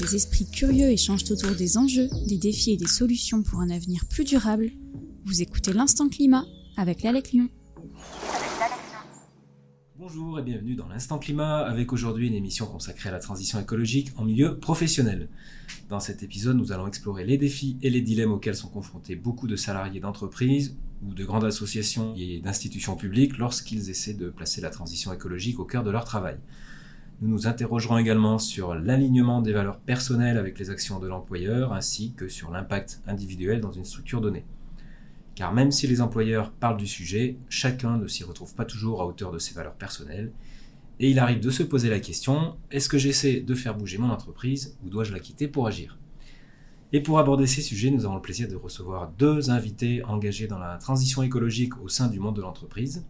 des esprits curieux échangent autour des enjeux, des défis et des solutions pour un avenir plus durable, vous écoutez l'Instant Climat avec l'Alec Lyon. Bonjour et bienvenue dans l'Instant Climat avec aujourd'hui une émission consacrée à la transition écologique en milieu professionnel. Dans cet épisode, nous allons explorer les défis et les dilemmes auxquels sont confrontés beaucoup de salariés d'entreprises ou de grandes associations et d'institutions publiques lorsqu'ils essaient de placer la transition écologique au cœur de leur travail. Nous nous interrogerons également sur l'alignement des valeurs personnelles avec les actions de l'employeur ainsi que sur l'impact individuel dans une structure donnée. Car même si les employeurs parlent du sujet, chacun ne s'y retrouve pas toujours à hauteur de ses valeurs personnelles. Et il arrive de se poser la question, est-ce que j'essaie de faire bouger mon entreprise ou dois-je la quitter pour agir? Et pour aborder ces sujets, nous avons le plaisir de recevoir deux invités engagés dans la transition écologique au sein du monde de l'entreprise.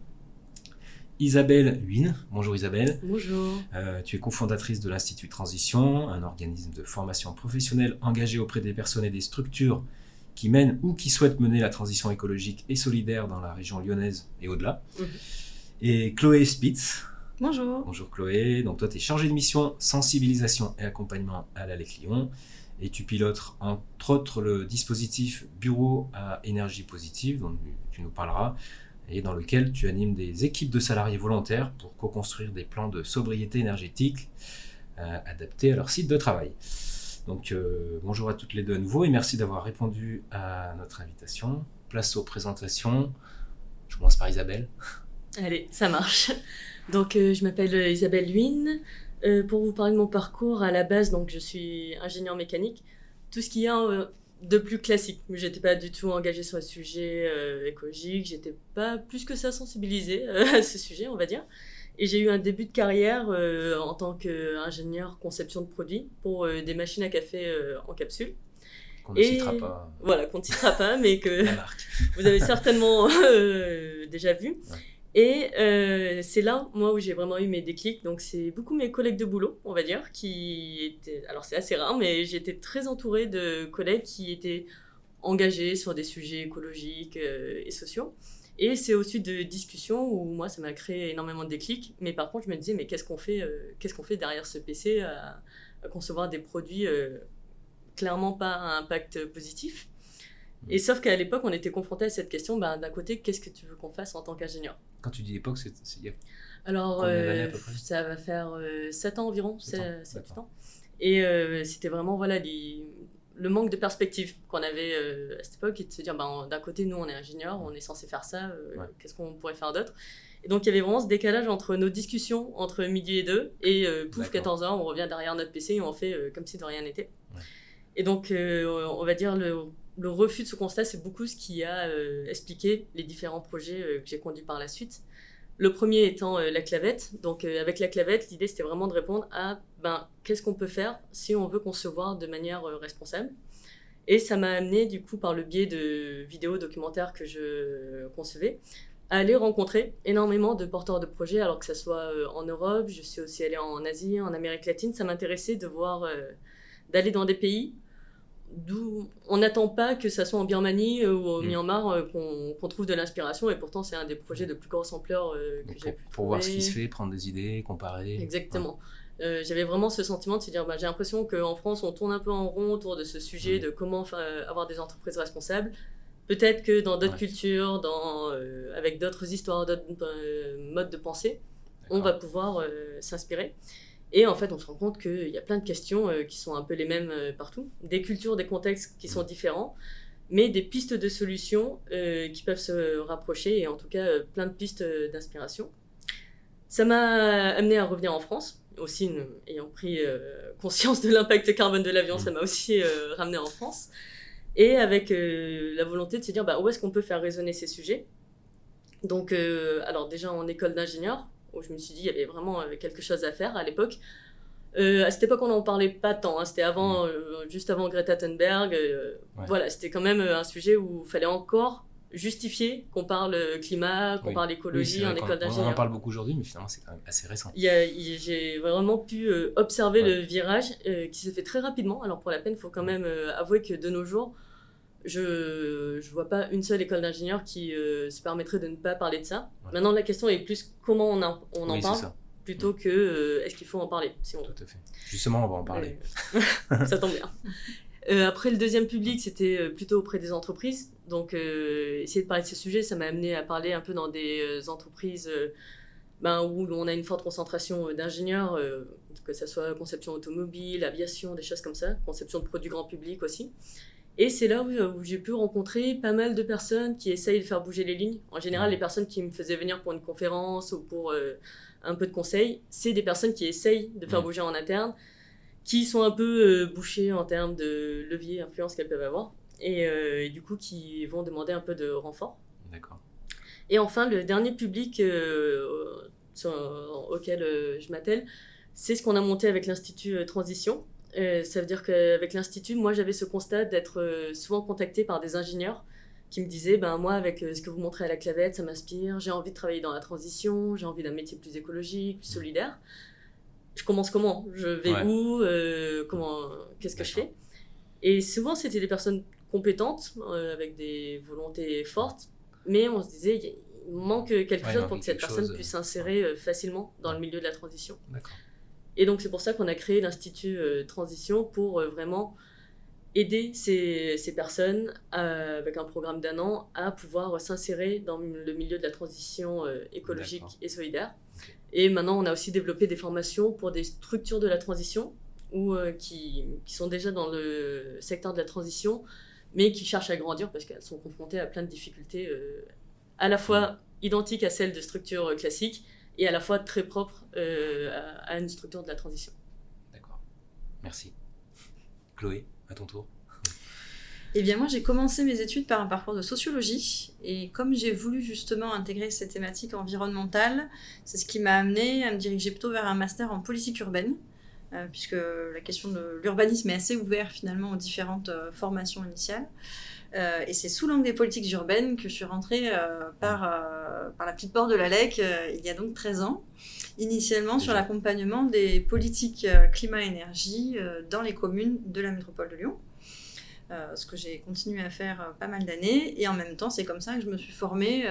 Isabelle Huyn. Bonjour Isabelle. Bonjour. Euh, tu es cofondatrice de l'Institut Transition, un organisme de formation professionnelle engagé auprès des personnes et des structures qui mènent ou qui souhaitent mener la transition écologique et solidaire dans la région lyonnaise et au-delà. Mhm. Et Chloé Spitz. Bonjour. Bonjour Chloé. Donc toi, tu es chargée de mission sensibilisation et accompagnement à l'ALEC Lyon. Et tu pilotes entre autres le dispositif Bureau à énergie positive, dont tu nous parleras, et dans lequel tu animes des équipes de salariés volontaires pour co-construire des plans de sobriété énergétique euh, adaptés à leur site de travail. Donc euh, bonjour à toutes les deux à nouveau et merci d'avoir répondu à notre invitation. Place aux présentations. Je commence par Isabelle. Allez, ça marche. Donc euh, je m'appelle Isabelle Luyne. pour vous parler de mon parcours, à la base, donc je suis ingénieur mécanique. Tout ce qu'il y a de plus classique. J'étais pas du tout engagée sur le sujet euh, écologique, j'étais pas plus que ça sensibilisée euh, à ce sujet, on va dire. Et j'ai eu un début de carrière euh, en tant qu'ingénieur conception de produits pour des machines à café en capsule. Qu'on ne citera pas. Voilà, qu'on ne citera pas, mais que vous avez certainement déjà vu. Et euh, c'est là, moi, où j'ai vraiment eu mes déclics. Donc, c'est beaucoup mes collègues de boulot, on va dire, qui étaient. Alors, c'est assez rare, mais j'étais très entourée de collègues qui étaient engagés sur des sujets écologiques euh, et sociaux. Et c'est aussi de discussions où moi, ça m'a créé énormément de déclics. Mais par contre, je me disais, mais qu'est-ce qu'on fait, euh, qu'est-ce qu'on fait derrière ce PC à, à concevoir des produits clairement pas à impact positif? Et sauf qu'à l'époque, on était confronté à cette question, ben, d'un côté, qu'est-ce que tu veux qu'on fasse en tant qu'ingénieur? Quand tu dis l'époque, c'est il y a Alors, euh, ça va faire euh, 7 ans environ, 7, ans. Et euh, c'était vraiment voilà, le manque de perspective qu'on avait euh, à cette époque, et de se dire, ben, d'un côté, nous, on est ingénieur, on est censé faire ça, qu'est-ce qu'on pourrait faire d'autre? Et donc, il y avait vraiment ce décalage entre nos discussions entre midi et deux, et pouf, 14 heures, on revient derrière notre PC et on fait comme si de rien n'était. Et donc, on va dire, le le refus de ce constat, c'est beaucoup ce qui a euh, expliqué les différents projets euh, que j'ai conduits par la suite. Le premier étant euh, la clavette. Donc, avec la clavette, l'idée c'était vraiment de répondre à ben, qu'est-ce qu'on peut faire si on veut concevoir de manière responsable. Et ça m'a amené, du coup, par le biais de vidéos documentaires que je concevais, à aller rencontrer énormément de porteurs de projets, alors que ce soit en Europe, je suis aussi allée en Asie, en Amérique latine. Ça m'intéressait de voir, d'aller dans des pays d'où on n'attend pas que ça soit en Birmanie euh, ou au mm. Myanmar euh, qu'on trouve de l'inspiration et pourtant c'est un des projets de plus grosse ampleur euh, que j'ai pu pour voir ce qui se fait prendre des idées comparer. Exactement. J'avais vraiment ce sentiment de se dire bah, j'ai l'impression qu'en France on tourne un peu en rond autour de ce sujet mm. de comment avoir des entreprises responsables. Peut-être que dans d'autres cultures dans avec d'autres histoires d'autres modes de pensée on va pouvoir s'inspirer et en fait, on se rend compte qu'il y a plein de questions euh, qui sont un peu les mêmes euh, partout, des cultures, des contextes qui sont différents, mais des pistes de solutions euh, qui peuvent se rapprocher et en tout cas plein de pistes d'inspiration. Ça m'a amené à revenir en France, aussi ayant pris conscience de l'impact carbone de l'avion, ça m'a aussi ramené en France, et avec la volonté de se dire bah, où est-ce qu'on peut faire résonner ces sujets? Donc, alors déjà en école d'ingénieur, où je me suis dit il y avait vraiment euh, quelque chose à faire à l'époque. Euh, à cette époque, on n'en parlait pas tant. Hein. C'était avant, mm. euh, juste avant Greta Thunberg. Voilà, c'était quand même un sujet où il fallait encore justifier qu'on parle climat, qu'on parle écologie en école d'ingénieur. On en parle beaucoup aujourd'hui, mais finalement, c'est quand même assez récent. J'ai vraiment pu observer le virage qui s'est fait très rapidement. Alors, pour la peine, il faut quand même avouer que de nos jours, je ne vois pas une seule école d'ingénieur qui euh, se permettrait de ne pas parler de ça. Maintenant, la question est plus comment on, on en parle plutôt que est-ce qu'il faut en parler. Tout à fait. Justement, on va en parler. ça tombe bien. après, le deuxième public, c'était plutôt auprès des entreprises. Donc, essayer de parler de ce sujet, ça m'a amené à parler un peu dans des entreprises ben, où on a une forte concentration d'ingénieurs, que ce soit conception automobile, aviation, des choses comme ça, conception de produits grand public aussi. Et c'est là où, j'ai pu rencontrer pas mal de personnes qui essayent de faire bouger les lignes. En général, les personnes qui me faisaient venir pour une conférence ou pour euh, un peu de conseils, c'est des personnes qui essayent de faire bouger en interne, qui sont un peu euh, bouchées en termes de levier, influence qu'elles peuvent avoir, euh, et, du coup qui vont demander un peu de renfort. D'accord. Et enfin, le dernier public auquel je m'attelle, c'est ce qu'on a monté avec l'Institut Transition. Euh, ça veut dire qu'avec l'Institut, moi j'avais ce constat d'être euh, souvent contacté par des ingénieurs qui me disaient ben, Moi, avec euh, ce que vous montrez à la clavette, ça m'inspire, j'ai envie de travailler dans la transition, j'ai envie d'un métier plus écologique, plus solidaire. Je commence comment? Je vais où? Comment, Qu'est-ce que je fais? Et souvent, c'était des personnes compétentes, avec des volontés fortes, mais on se disait il manque quelque chose pour que cette personne puisse s'insérer facilement dans le milieu de la transition. D'accord. Et donc c'est pour ça qu'on a créé l'Institut euh, Transition pour euh, vraiment aider ces, ces personnes euh, avec un programme d'un an à pouvoir s'insérer dans le milieu de la transition écologique et solidaire. Et maintenant, on a aussi développé des formations pour des structures de la transition ou qui, qui, sont déjà dans le secteur de la transition, mais qui cherchent à grandir parce qu'elles sont confrontées à plein de difficultés à la fois identiques à celles de structures classiques, et à la fois très propre euh, à, une structure de la transition. D'accord. Merci. Chloé, à ton tour. Eh bien, moi, j'ai commencé mes études par un parcours de sociologie. Et comme j'ai voulu justement intégrer ces thématiques environnementales, c'est ce qui m'a amené à me diriger plutôt vers un master en politique urbaine, euh, puisque la question de l'urbanisme est assez ouverte finalement aux différentes euh, formations initiales. Euh, et c'est sous l'angle des politiques urbaines que je suis rentrée euh, par, euh, par la petite porte de la LEC il y a donc 13 ans, initialement sur l'accompagnement des politiques climat-énergie dans les communes de la métropole de Lyon. ce que j'ai continué à faire pas mal d'années. Et en même temps, c'est comme ça que je me suis formée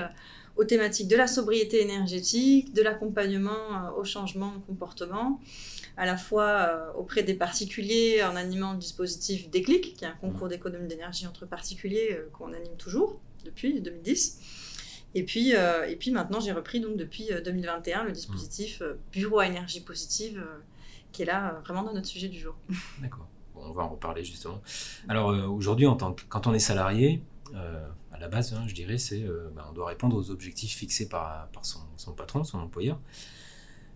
aux thématiques de la sobriété énergétique, de l'accompagnement au changement de comportement, à la fois euh, auprès des particuliers en animant le dispositif Déclic, qui est un concours mmh. d'économie d'énergie entre particuliers euh, qu'on anime toujours depuis 2010. Et puis, euh, et puis maintenant, j'ai repris donc depuis 2021 le dispositif Bureau à énergie positive, qui est là vraiment dans notre sujet du jour. D'accord. on va en reparler justement. Alors aujourd'hui, en tant que, quand on est salarié, à la base, hein, je dirais, c'est ben, on doit répondre aux objectifs fixés par, par son, son patron, son employeur.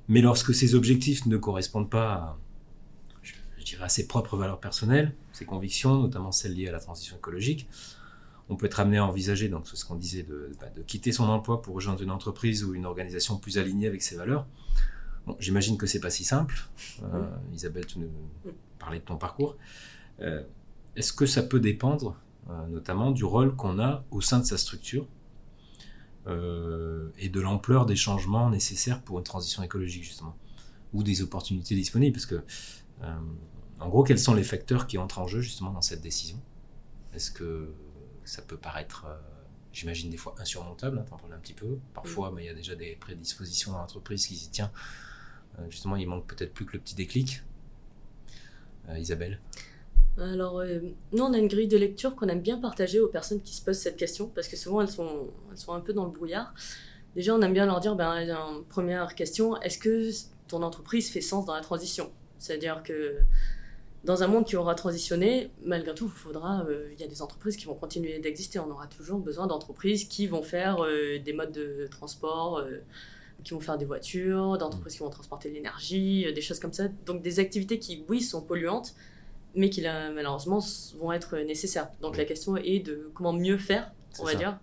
Mais lorsque ces objectifs ne correspondent pas à, je, dirais, à ses propres valeurs personnelles, ses convictions, notamment celles liées à la transition écologique, on peut être amené à envisager, donc c'est ce qu'on disait, de, bah, de, quitter son emploi pour rejoindre une entreprise ou une organisation plus alignée avec ses valeurs. Bon, J'imagine que c'est pas si simple. Euh, Isabelle, tu nous parlais de ton parcours. Euh, Est-ce que ça peut dépendre, euh, notamment, du rôle qu'on a au sein de sa structure euh, et de l'ampleur des changements nécessaires pour une transition écologique justement, ou des opportunités disponibles, parce que euh, en gros, quels sont les facteurs qui entrent en jeu justement dans cette décision? Est-ce que ça peut paraître, euh, j'imagine des fois insurmontable, hein, t'en parles un petit peu, parfois, mais il y a déjà des prédispositions dans l'entreprise qui disent tiens, justement, il manque peut-être plus que le petit déclic. Isabelle? Alors, euh, nous, on a une grille de lecture qu'on aime bien partager aux personnes qui se posent cette question, parce que souvent, elles sont, elles sont un peu dans le brouillard. Déjà, on aime bien leur dire, ben, première question, est-ce que ton entreprise fait sens dans la transition? C'est-à-dire que dans un monde qui aura transitionné, malgré tout, il faudra, euh, y a des entreprises qui vont continuer d'exister. On aura toujours besoin d'entreprises qui vont faire euh, des modes de transport, qui vont faire des voitures, d'entreprises qui vont transporter de l'énergie, des choses comme ça. Donc des activités qui, oui, sont polluantes, mais qui malheureusement vont être nécessaires. Donc la question est de comment mieux faire, on va dire,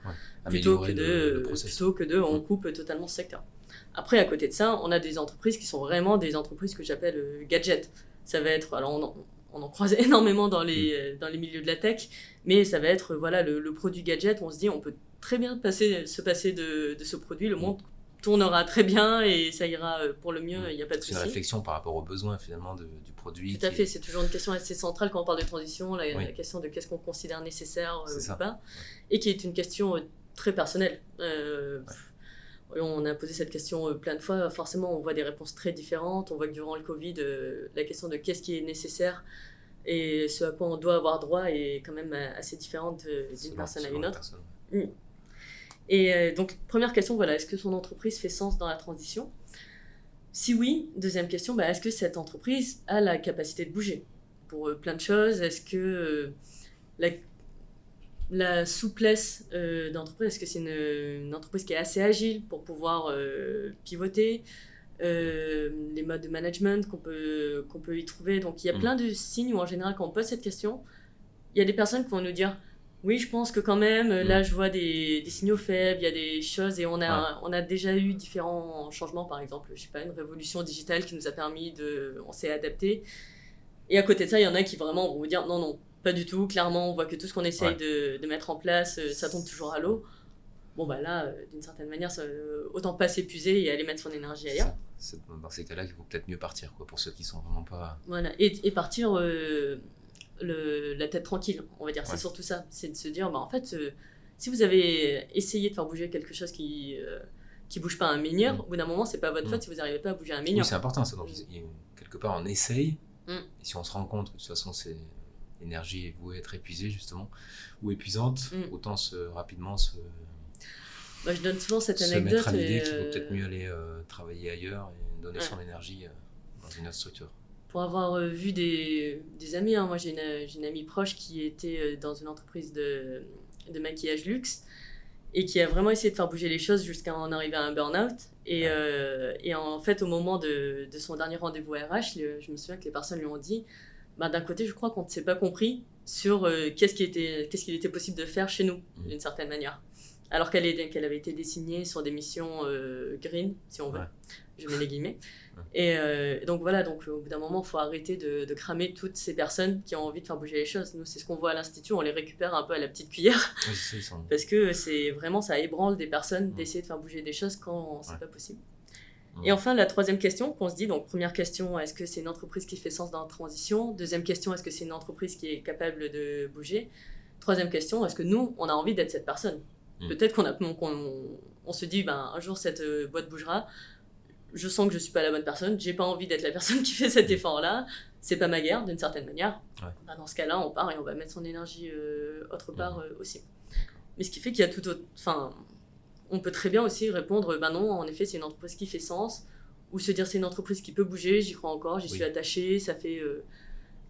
plutôt, que de, plutôt que de on mm. coupe totalement ce secteur. Après, à côté de ça, on a des entreprises qui sont vraiment des entreprises que j'appelle euh, gadgets. Ça va être, alors on en, on en croise énormément dans les, mm. euh, dans les milieux de la tech, mais ça va être voilà le, produit gadget. On se dit, on peut très bien passer, se passer de, de ce produit. Le mm. monde tournera très bien et ça ira euh, pour le mieux, il n'y a pas de souci. C'est une réflexion par rapport aux besoins finalement du produit. Tout à fait, c'est toujours une question assez centrale quand on parle de transition, la, question de qu'est-ce qu'on considère nécessaire euh, ou pas, et qui est une question euh, très personnelle. on a posé cette question plein de fois. Forcément, on voit des réponses très différentes. On voit que durant le Covid, la question de qu'est-ce qui est nécessaire et ce à quoi on doit avoir droit est quand même assez différente d'une personne à une autre. Et donc, première question, voilà, est-ce que son entreprise fait sens dans la transition? Si oui, deuxième question, bah, est-ce que cette entreprise a la capacité de bouger? Pour plein de choses Est-ce que la la souplesse euh, d'entreprise, est-ce que c'est une, entreprise qui est assez agile pour pouvoir euh, pivoter? Euh, les modes de management qu'on peut, qu'on peut y trouver. Donc il y a mm. plein de signes où en général quand on pose cette question, il y a des personnes qui vont nous dire oui, je pense que quand même, là mm. je vois des, signaux faibles, il y a des choses et on a, on a déjà eu différents changements, par exemple, je sais pas, une révolution digitale qui nous a permis de... On s'est adapté. Et à côté de ça, il y en a qui vraiment vont vous dire non, non, pas du tout. Clairement, on voit que tout ce qu'on essaye de, mettre en place, euh, ça tombe toujours à l'eau. Bon, bah là, euh, d'une certaine manière, euh, autant pas s'épuiser et aller mettre son énergie ailleurs. dans ces cas-là, il faut peut-être mieux partir, quoi, pour ceux qui sont vraiment pas. Voilà, et, partir le, la tête tranquille, on va dire. C'est surtout ça. C'est de se dire, bah, en fait, si vous avez essayé de faire bouger quelque chose qui. qui bouge pas un meilleur, mm. au bout d'un moment, c'est pas votre mm. faute si vous n'arrivez pas à bouger un. Oui, c'est important ça. Donc, quelque part, on essaye, mm. et si on se rend compte que de toute façon, c'est l'énergie est vouée être épuisée justement ou épuisante, mm. autant se, rapidement se. Bah, je donne souvent cette anecdote. mettre à l'idée qu'il vaut peut-être mieux aller euh, travailler ailleurs et donner son énergie euh, dans une autre structure. Pour avoir euh, vu des, des amis, hein, moi j'ai une, une, amie proche qui était dans une entreprise de, de, maquillage luxe et qui a vraiment essayé de faire bouger les choses jusqu'à en arriver à un burn-out. Et, et, en fait, au moment de, de son dernier rendez-vous RH, je me souviens que les personnes lui ont dit bah, d'un côté, je crois qu'on ne s'est pas compris sur euh, qu'est-ce qu'il était, possible de faire chez nous, mmh. d'une certaine manière. Alors qu'elle, qu'elle avait été désignée sur des missions euh, green, si on veut. Je mets les guillemets. Et euh, donc voilà, donc au bout d'un moment, il faut arrêter de, cramer toutes ces personnes qui ont envie de faire bouger les choses. Nous, c'est ce qu'on voit à l'Institut, on les récupère un peu à la petite cuillère. parce que c'est vraiment, ça ébranle des personnes d'essayer de faire bouger des choses quand c'est pas possible. Et enfin, la troisième question qu'on se dit, donc première question, est-ce que c'est une entreprise qui fait sens dans la transition? Deuxième question, est-ce que c'est une entreprise qui est capable de bouger? Troisième question, est-ce que nous, on a envie d'être cette personne? Mm. Peut-être qu'on a, on, se dit, ben, un jour cette euh, boîte bougera, je sens que je suis pas la bonne personne, j'ai pas envie d'être la personne qui fait cet mm. effort-là, c'est pas ma guerre d'une certaine manière. Ben, dans ce cas-là, on part et on va mettre son énergie euh, autre part mm. euh, aussi. Mais ce qui fait qu'il y a tout autre, enfin, on peut très bien aussi répondre, ben non, en effet, c'est une entreprise qui fait sens, ou se dire c'est une entreprise qui peut bouger, j'y crois encore, j'y suis attaché, ça fait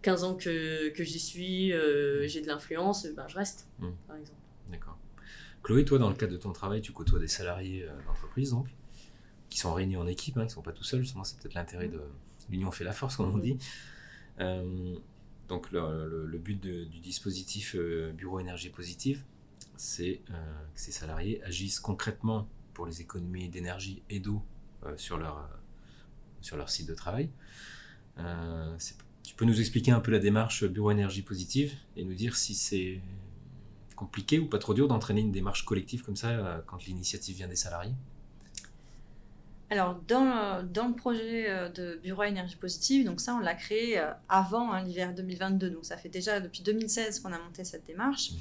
15 euh, ans que, j'y suis, euh, j'ai de l'influence, ben je reste, par exemple. D'accord. Chloé, toi, dans le cadre de ton travail, tu côtoies des salariés euh, d'entreprise, donc, qui sont réunis en équipe, hein, qui ne sont pas tout seuls, justement, c'est peut-être l'intérêt de l'union fait la force, comme on dit. donc, le, but du dispositif Bureau Énergie Positive, c'est euh, que ces salariés agissent concrètement pour les économies d'énergie et d'eau euh, sur, leur, euh, sur leur site de travail. tu peux nous expliquer un peu la démarche Bureau Énergie Positive et nous dire si c'est compliqué ou pas trop dur d'entraîner une démarche collective comme ça quand l'initiative vient des salariés? Alors, dans, dans, le projet euh, de Bureau Énergie Positive, donc ça, on l'a créé euh, avant hein, l'hiver 2022. Donc, ça fait déjà depuis 2016 qu'on a monté cette démarche. Mhm.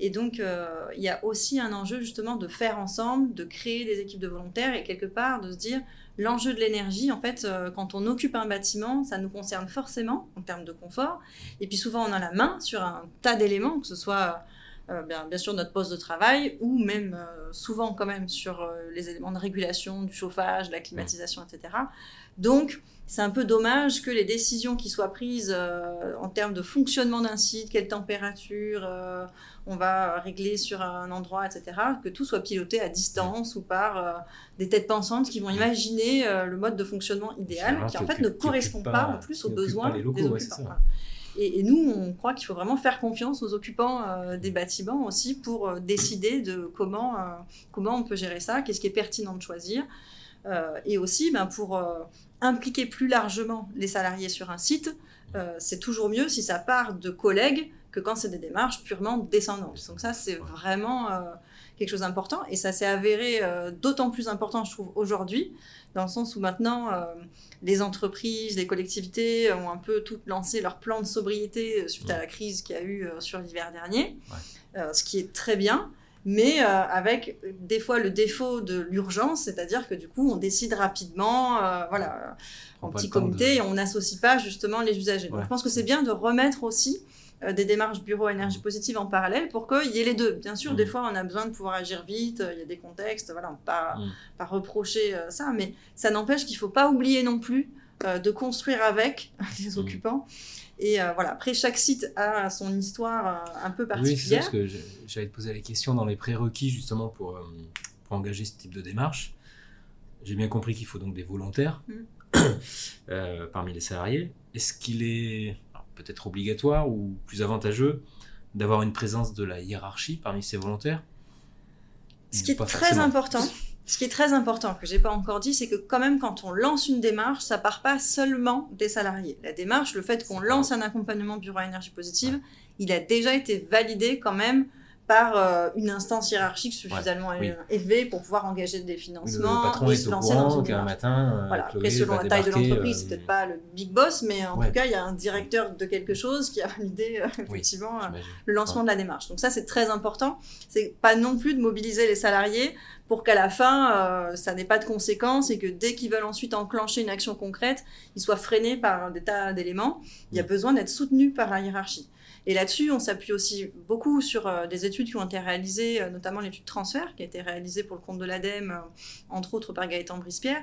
Et donc, euh, il y a aussi un enjeu justement de faire ensemble, de créer des équipes de volontaires et quelque part de se dire l'enjeu de l'énergie, en fait, quand on occupe un bâtiment, ça nous concerne forcément en termes de confort. Et puis souvent, on a la main sur un tas d'éléments, que ce soit euh, bien, bien, sûr notre poste de travail ou même euh, souvent quand même sur euh, les éléments de régulation du chauffage, de la climatisation, etc. Donc c'est un peu dommage que les décisions qui soient prises en termes de fonctionnement d'un site, quelle température on va régler sur un endroit, etc., que tout soit piloté à distance ou par des têtes pensantes qui vont imaginer le mode de fonctionnement idéal qui en fait ne correspond pas, en plus aux besoins des occupants. Et, nous, on croit qu'il faut vraiment faire confiance aux occupants euh, des bâtiments aussi pour euh, décider de comment, euh, comment on peut gérer ça, qu'est-ce qui est pertinent de choisir. et aussi ben, pour impliquer plus largement les salariés sur un site, c'est toujours mieux si ça part de collègues que quand c'est des démarches purement descendantes. Donc ça, c'est vraiment quelque chose d'important. Et ça s'est avéré d'autant plus important, je trouve, aujourd'hui, dans le sens où maintenant, les entreprises, les collectivités ont un peu toutes lancé leur plan de sobriété suite à la crise qu'il y a eu euh, sur l'hiver dernier, euh, ce qui est très bien. mais avec des fois le défaut de l'urgence, c'est-à-dire que du coup, on décide rapidement, voilà, en petit comité, et on n'associe pas justement les usagers. Donc, je pense que c'est bien de remettre aussi euh, des démarches bureau énergie mmh. positive en parallèle pour qu'il y ait les deux. Bien sûr, des mmh. fois, on a besoin de pouvoir agir vite, euh, il y a des contextes, voilà, pas, mmh. pas reprocher euh, ça, mais ça n'empêche qu'il ne faut pas oublier non plus de construire avec les occupants. Et voilà, après, chaque site a son histoire un peu particulière. Oui, c'est parce que j'allais te poser la question dans les prérequis justement pour, pour engager ce type de démarche. J'ai bien compris qu'il faut donc des volontaires parmi les salariés. Est-ce qu'il est peut-être obligatoire ou plus avantageux d'avoir une présence de la hiérarchie parmi ces volontaires. Ce qui est très important, ce qui est très important que j'ai pas encore dit, c'est que quand même quand on lance une démarche, ça part pas seulement des salariés. La démarche, le fait qu'on lance un accompagnement bureau à énergie positive, il a déjà été validé quand même par euh, une instance hiérarchique suffisamment élevée pour pouvoir engager des financements le patron est se matin euh, voilà. après selon la taille de l'entreprise c'est euh, peut-être pas le big boss mais en tout cas il y a un directeur de quelque chose qui a validé effectivement le lancement de la démarche. Donc ça c'est très important. C'est pas non plus de mobiliser les salariés pour qu'à la fin ça n'ait pas de conséquences et que dès qu'ils veulent ensuite enclencher une action concrète ils soient freinés par des tas d'éléments. Il y a mm. besoin d'être soutenus par la hiérarchie et là-dessus, on s'appuie aussi beaucoup sur euh, des études qui ont été réalisées, euh, notamment l'étude transfert, qui a été réalisée pour le compte de l'ADEME, euh, entre autres par Gaëtan Brispierre,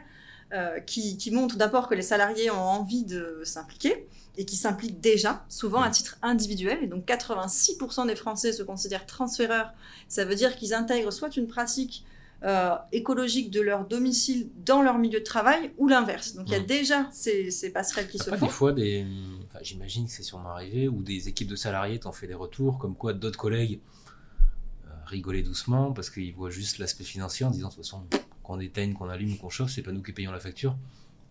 qui, qui, montre d'abord que les salariés ont envie de s'impliquer et qui s'impliquent déjà, souvent à titre individuel. Et donc 86% des Français se considèrent transféreurs. Ça veut dire qu'ils intègrent soit une pratique euh, écologique de leur domicile dans leur milieu de travail ou l'inverse. Donc il y a déjà ces, ces, passerelles qui se font. Des fois, des... j'imagine que c'est sûrement arrivé, où des équipes de salariés t'ont fait des retours, comme quoi d'autres collègues euh, rigolaient doucement parce qu'ils voient juste l'aspect financier en disant de toute façon, qu'on éteigne, qu'on allume, qu'on chauffe, c'est pas nous qui payons la facture.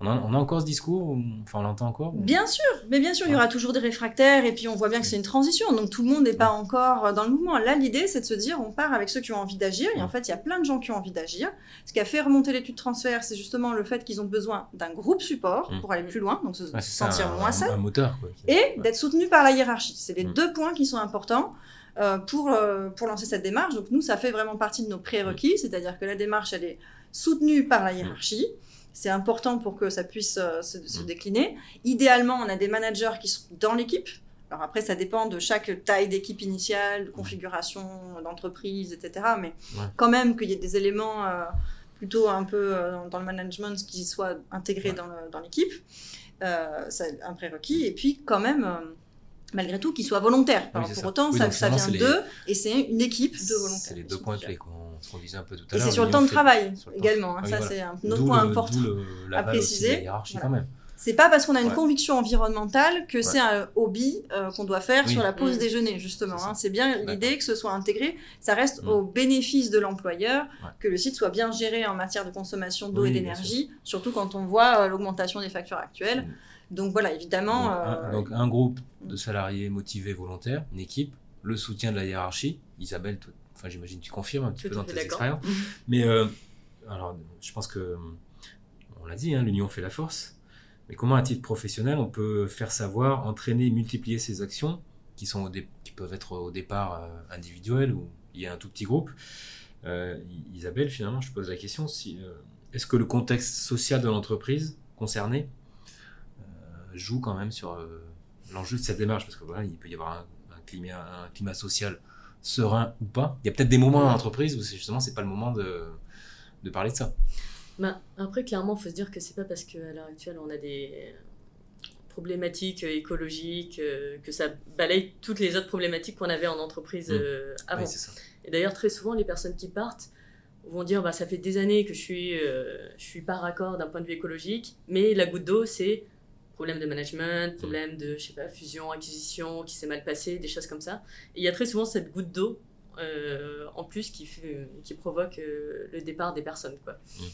On a, encore ce discours Enfin, on l'entend encore Bien sûr, mais bien sûr, il y aura toujours des réfractaires, et puis on voit bien que c'est une transition, donc tout le monde n'est pas encore dans le mouvement. Là, l'idée, c'est de se dire, on part avec ceux qui ont envie d'agir, et en fait, il y a plein de gens qui ont envie d'agir. Ce qui a fait remonter l'étude transfert, c'est justement le fait qu'ils ont besoin d'un groupe support pour aller plus loin, donc se sentir moins seul, et d'être soutenus par la hiérarchie. C'est les deux points qui sont importants. Euh, pour, euh, pour lancer cette démarche. Donc nous, ça fait vraiment partie de nos prérequis, c'est-à-dire que la démarche, elle est soutenue par la hiérarchie. C'est important pour que ça puisse euh, se, mm. décliner. Idéalement, on a des managers qui sont dans l'équipe. Alors après, ça dépend de chaque taille d'équipe initiale, de configuration d'entreprise, etc. Mais quand même qu'il y ait des éléments euh, plutôt un peu euh, dans le management qui soient intégrés dans l'équipe. c'est un prérequis. Et puis quand même malgré tout, qu'ils soient volontaires. pour autant, ça, ça vient d'eux, et c'est une équipe de volontaires. C'est les deux points clés qu'on disait un peu tout à l'heure. Et c'est sur le temps de travail également. Hein. ça, c'est un autre point important à préciser. C'est pas parce qu'on a une conviction environnementale que c'est un hobby euh, qu'on doit faire sur la pause mm. déjeuner, justement. Hein. C'est bien l'idée que ce soit intégré. Ça reste mm. au bénéfice de l'employeur que le site soit bien géré en matière de consommation d'eau et d'énergie, surtout quand on voit euh, l'augmentation des factures actuelles. Mm. Donc voilà, évidemment. Donc un, euh, groupe de salariés motivés volontaires, une équipe, le soutien de la hiérarchie. Isabelle, enfin j'imagine tu confirmes un petit peu dans tes expériences. Mais euh, alors, je pense que on l'a dit, hein, l'union fait la force. Mais comment, à titre professionnel, on peut faire savoir, entraîner, multiplier ces actions qui sont qui peuvent être au départ euh, individuelles ou il y a un tout petit groupe? Isabelle, finalement, je pose la question si est-ce que le contexte social de l'entreprise concernée joue quand même sur euh, l'enjeu de cette démarche, parce que voilà, il peut y avoir un, climat, un climat social serein ou pas. Il y a peut-être des moments en entreprise où justement c'est pas le moment de, de parler de ça. Ben, après, clairement, il faut se dire que c'est pas parce qu'à l'heure actuelle on a des problématiques écologiques euh, que ça balaye toutes les autres problématiques qu'on avait en entreprise mmh. euh, avant. Et d'ailleurs, très souvent, les personnes qui partent vont dire bah, ça fait des années que je suis, je suis pas raccord d'un point de vue écologique, mais la goutte d'eau, c'est problème de management, mm. problème de, je sais pas, fusion, acquisition qui s'est mal passé, des choses comme ça. Et il y a très souvent cette goutte d'eau euh, en plus qui, fait, qui provoque euh, le départ des personnes. Quoi. Mm.